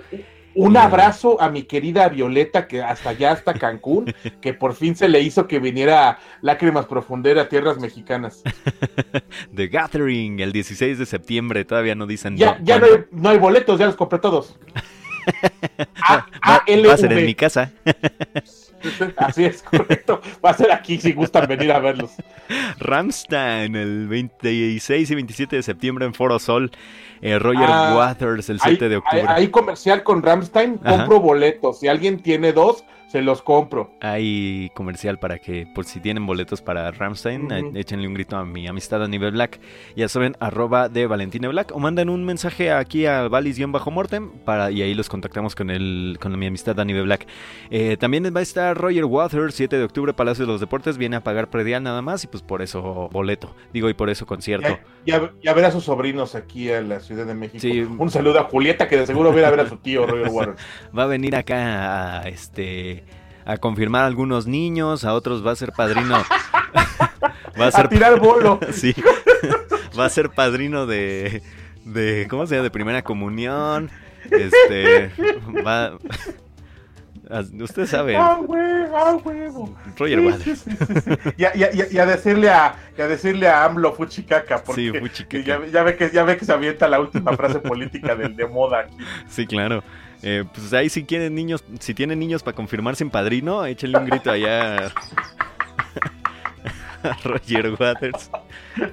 Un abrazo a mi querida Violeta, que hasta allá, hasta Cancún, <laughs> que por fin se le hizo que viniera Lágrimas Profundera a tierras mexicanas. <laughs> The Gathering, el 16 de septiembre, todavía no dicen. Ya, ya no, hay, no hay boletos, ya los compré todos. A, va a ser en mi casa. <laughs> Así es, correcto. Va a ser aquí si gustan venir a verlos. Ramstein, el 26 y 27 de septiembre en Foro Sol. Eh, Roger Ah, Waters el 7 de octubre. Hay, hay comercial con Ramstein, compro boletos. Si alguien tiene dos, se los compro. Hay comercial para que, por si tienen boletos para Ramstein, eh, échenle un grito a mi amistad a nivel black. Ya saben, arroba de Valentine Black. O mandan un mensaje aquí a Valis-Mortem para, y ahí los contactamos con el, con mi amistad a nivel black. Eh, también va a estar Roger Waters, 7 de octubre, Palacio de los Deportes. Viene a pagar predial nada más y pues por eso boleto. Digo, y por eso concierto. Ya, ya, ya ver a sus sobrinos aquí a la Ciudad de México. Sí. Un saludo a Julieta, que de seguro viene a ver a su tío Roger <laughs> Waters. Va a venir acá a, este, a confirmar a algunos niños, a otros va a ser padrino. <laughs> va a A ser tirar bolo. <laughs> Sí. Va a ser padrino de. de ¿Cómo se llama? De primera comunión. Este. Va. Usted sabe. Ah, güey, ah, huevo. Roger Sí. Y, a, y a- y a- decirle a, y a decirle a AMLO Fuchicaca, porque Sí, fuchicaca. Ya, ya ve que, ya ve que se avienta la última frase política del de moda aquí. Sí, claro. Eh, pues ahí si quieren niños, si tienen niños para confirmar sin padrino, échenle un grito allá <laughs> a, Roger Waters.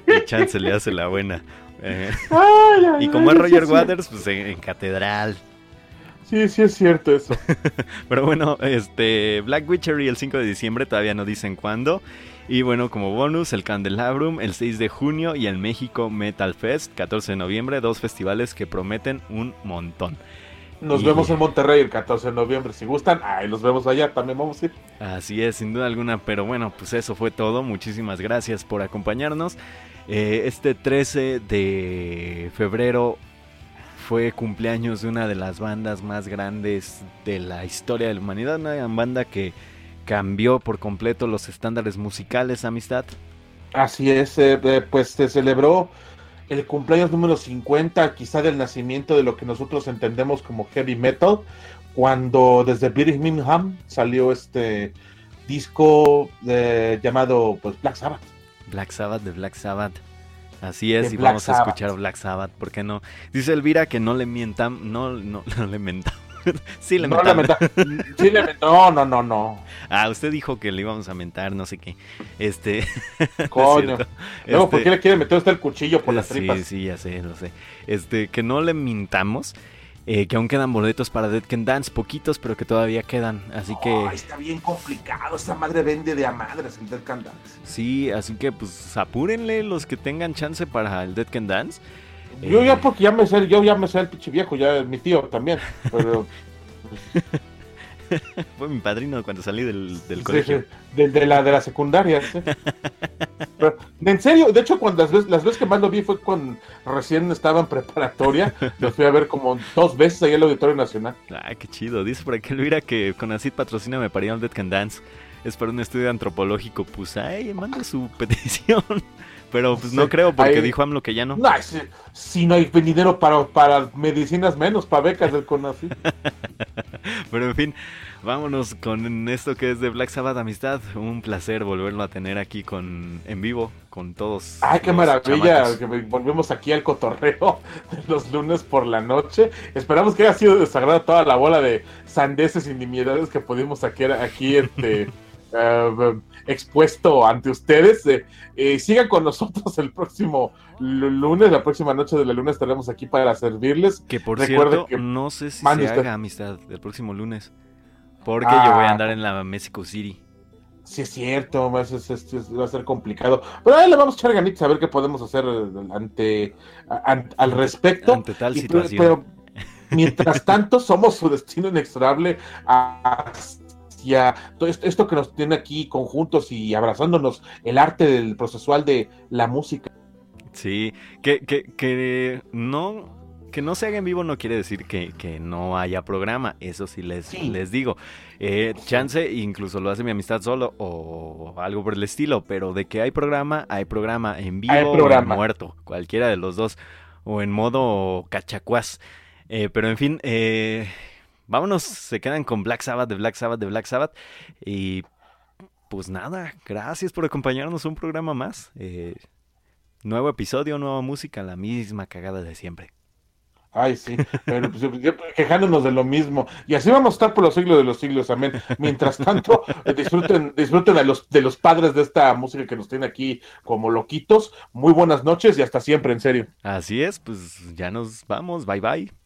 Y chance le hace la buena. Eh, Ay, ay, y como ay, es Roger sí. Waters, pues en, en catedral. Sí, sí es cierto eso. <laughs> Pero bueno, este Black Witchery el 5 de diciembre, todavía no dicen cuándo. Y bueno, como bonus, el Candelabrum el 6 de junio y el México Metal Fest 14 de noviembre, dos festivales que prometen un montón. Nos Y- vemos en Monterrey el 14 de noviembre. Si gustan, ahí los vemos allá. También vamos a ir. Así es, sin duda alguna, pero bueno, pues eso fue todo. Muchísimas gracias por acompañarnos. Eh, este 13 de febrero fue cumpleaños de una de las bandas más grandes de la historia de la humanidad, una banda que cambió por completo los estándares musicales, amistad. Así es, eh, eh, pues se celebró el cumpleaños número 50, quizá del nacimiento de lo que nosotros entendemos como heavy metal, cuando desde Birmingham salió este disco eh, llamado pues Black Sabbath. Black Sabbath de Black Sabbath. Así es, y Black vamos a escuchar Black Sabbath, ¿por qué no? Dice Elvira que no le mientan, no, no, <laughs> no le mentan. <laughs> sí le No, <laughs> sí, no, no, no, no. Ah, usted dijo que le íbamos a mentar, no sé qué. Este. <laughs> no es Coño. Luego, Este, ¿por qué le quiere meter usted el cuchillo por las sí, tripas? sí, ya sé, lo sé. Este, que no le mintamos. eh, que aún quedan boletos para Dead Can Dance, poquitos, pero que todavía quedan. Así que. Ay, está bien complicado. Esa madre vende de a madres el Dead Can Dance. Sí, así que pues apúrenle los que tengan chance para el Dead Can Dance. Yo Eh, ya porque ya me sé, yo ya me sé el pinche viejo, ya mi tío también. Pero <laughs> Fue mi padrino cuando salí del, del colegio. De, de la, de la secundaria. sí. Pero, en serio, de hecho, cuando las veces, las veces que más lo vi fue cuando recién estaba en preparatoria. <laughs> Lo fui a ver como dos veces ahí en el Auditorio Nacional. Ah, qué chido. Dice por aquí Elvira que con Acid patrocina me paría un Dead Can Dance. Es para un estudio antropológico. Pues, ay, manda su petición. Pero pues no creo porque ahí- dijo AMLO que ya no. No, si, si no hay dinero para, para medicinas menos, para becas del CONACYT. <laughs> Pero en fin, vámonos con esto que es de Black Sabbath Amistad. Un placer volverlo a tener aquí con en vivo con todos. Ay, qué maravilla, chamacos. que volvemos aquí al cotorreo <laughs> de los lunes por la noche. Esperamos que haya sido desagrada toda la bola de sandeces y nimiedades que pudimos aquí, aquí este, <laughs> eh, expuesto ante ustedes. Eh, eh, sigan con nosotros el próximo lu- lunes, la próxima noche de la luna estaremos aquí para servirles. Que por Recuerde cierto, que- no sé si se usted. haga amistad el próximo lunes. Porque Ah. yo voy a andar en la Mexico City. Sí, es cierto, va a ser- complicado. Pero ahí le vamos a echar ganitas a ver qué podemos hacer eh, ante, an- al respecto. Ante tal Y, situación. Pero mientras <laughs> tanto, somos su destino inexorable todo esto, esto que nos tiene aquí conjuntos y abrazándonos, el arte del procesual de la música. Sí, que, que, que no que no se haga en vivo no quiere decir que, que no haya programa, eso sí les, Sí. les digo. Eh, chance, incluso lo hace mi amistad solo o algo por el estilo, pero de que hay programa, hay programa en vivo o en muerto, cualquiera de los dos, o en modo cachacuás. Eh, pero en fin, eh, vámonos, se quedan con Black Sabbath, de Black Sabbath, de Black Sabbath. Y pues nada, gracias por acompañarnos un programa más. Eh, nuevo episodio, nueva música, la misma cagada de siempre. Ay, sí, pero pues, quejándonos de lo mismo. Y así vamos a estar por los siglos de los siglos, amén. Mientras tanto, disfruten, disfruten de los, de los padres de esta música que nos tiene aquí como loquitos. Muy buenas noches y hasta siempre, en serio. Así es, pues ya nos vamos. Bye bye.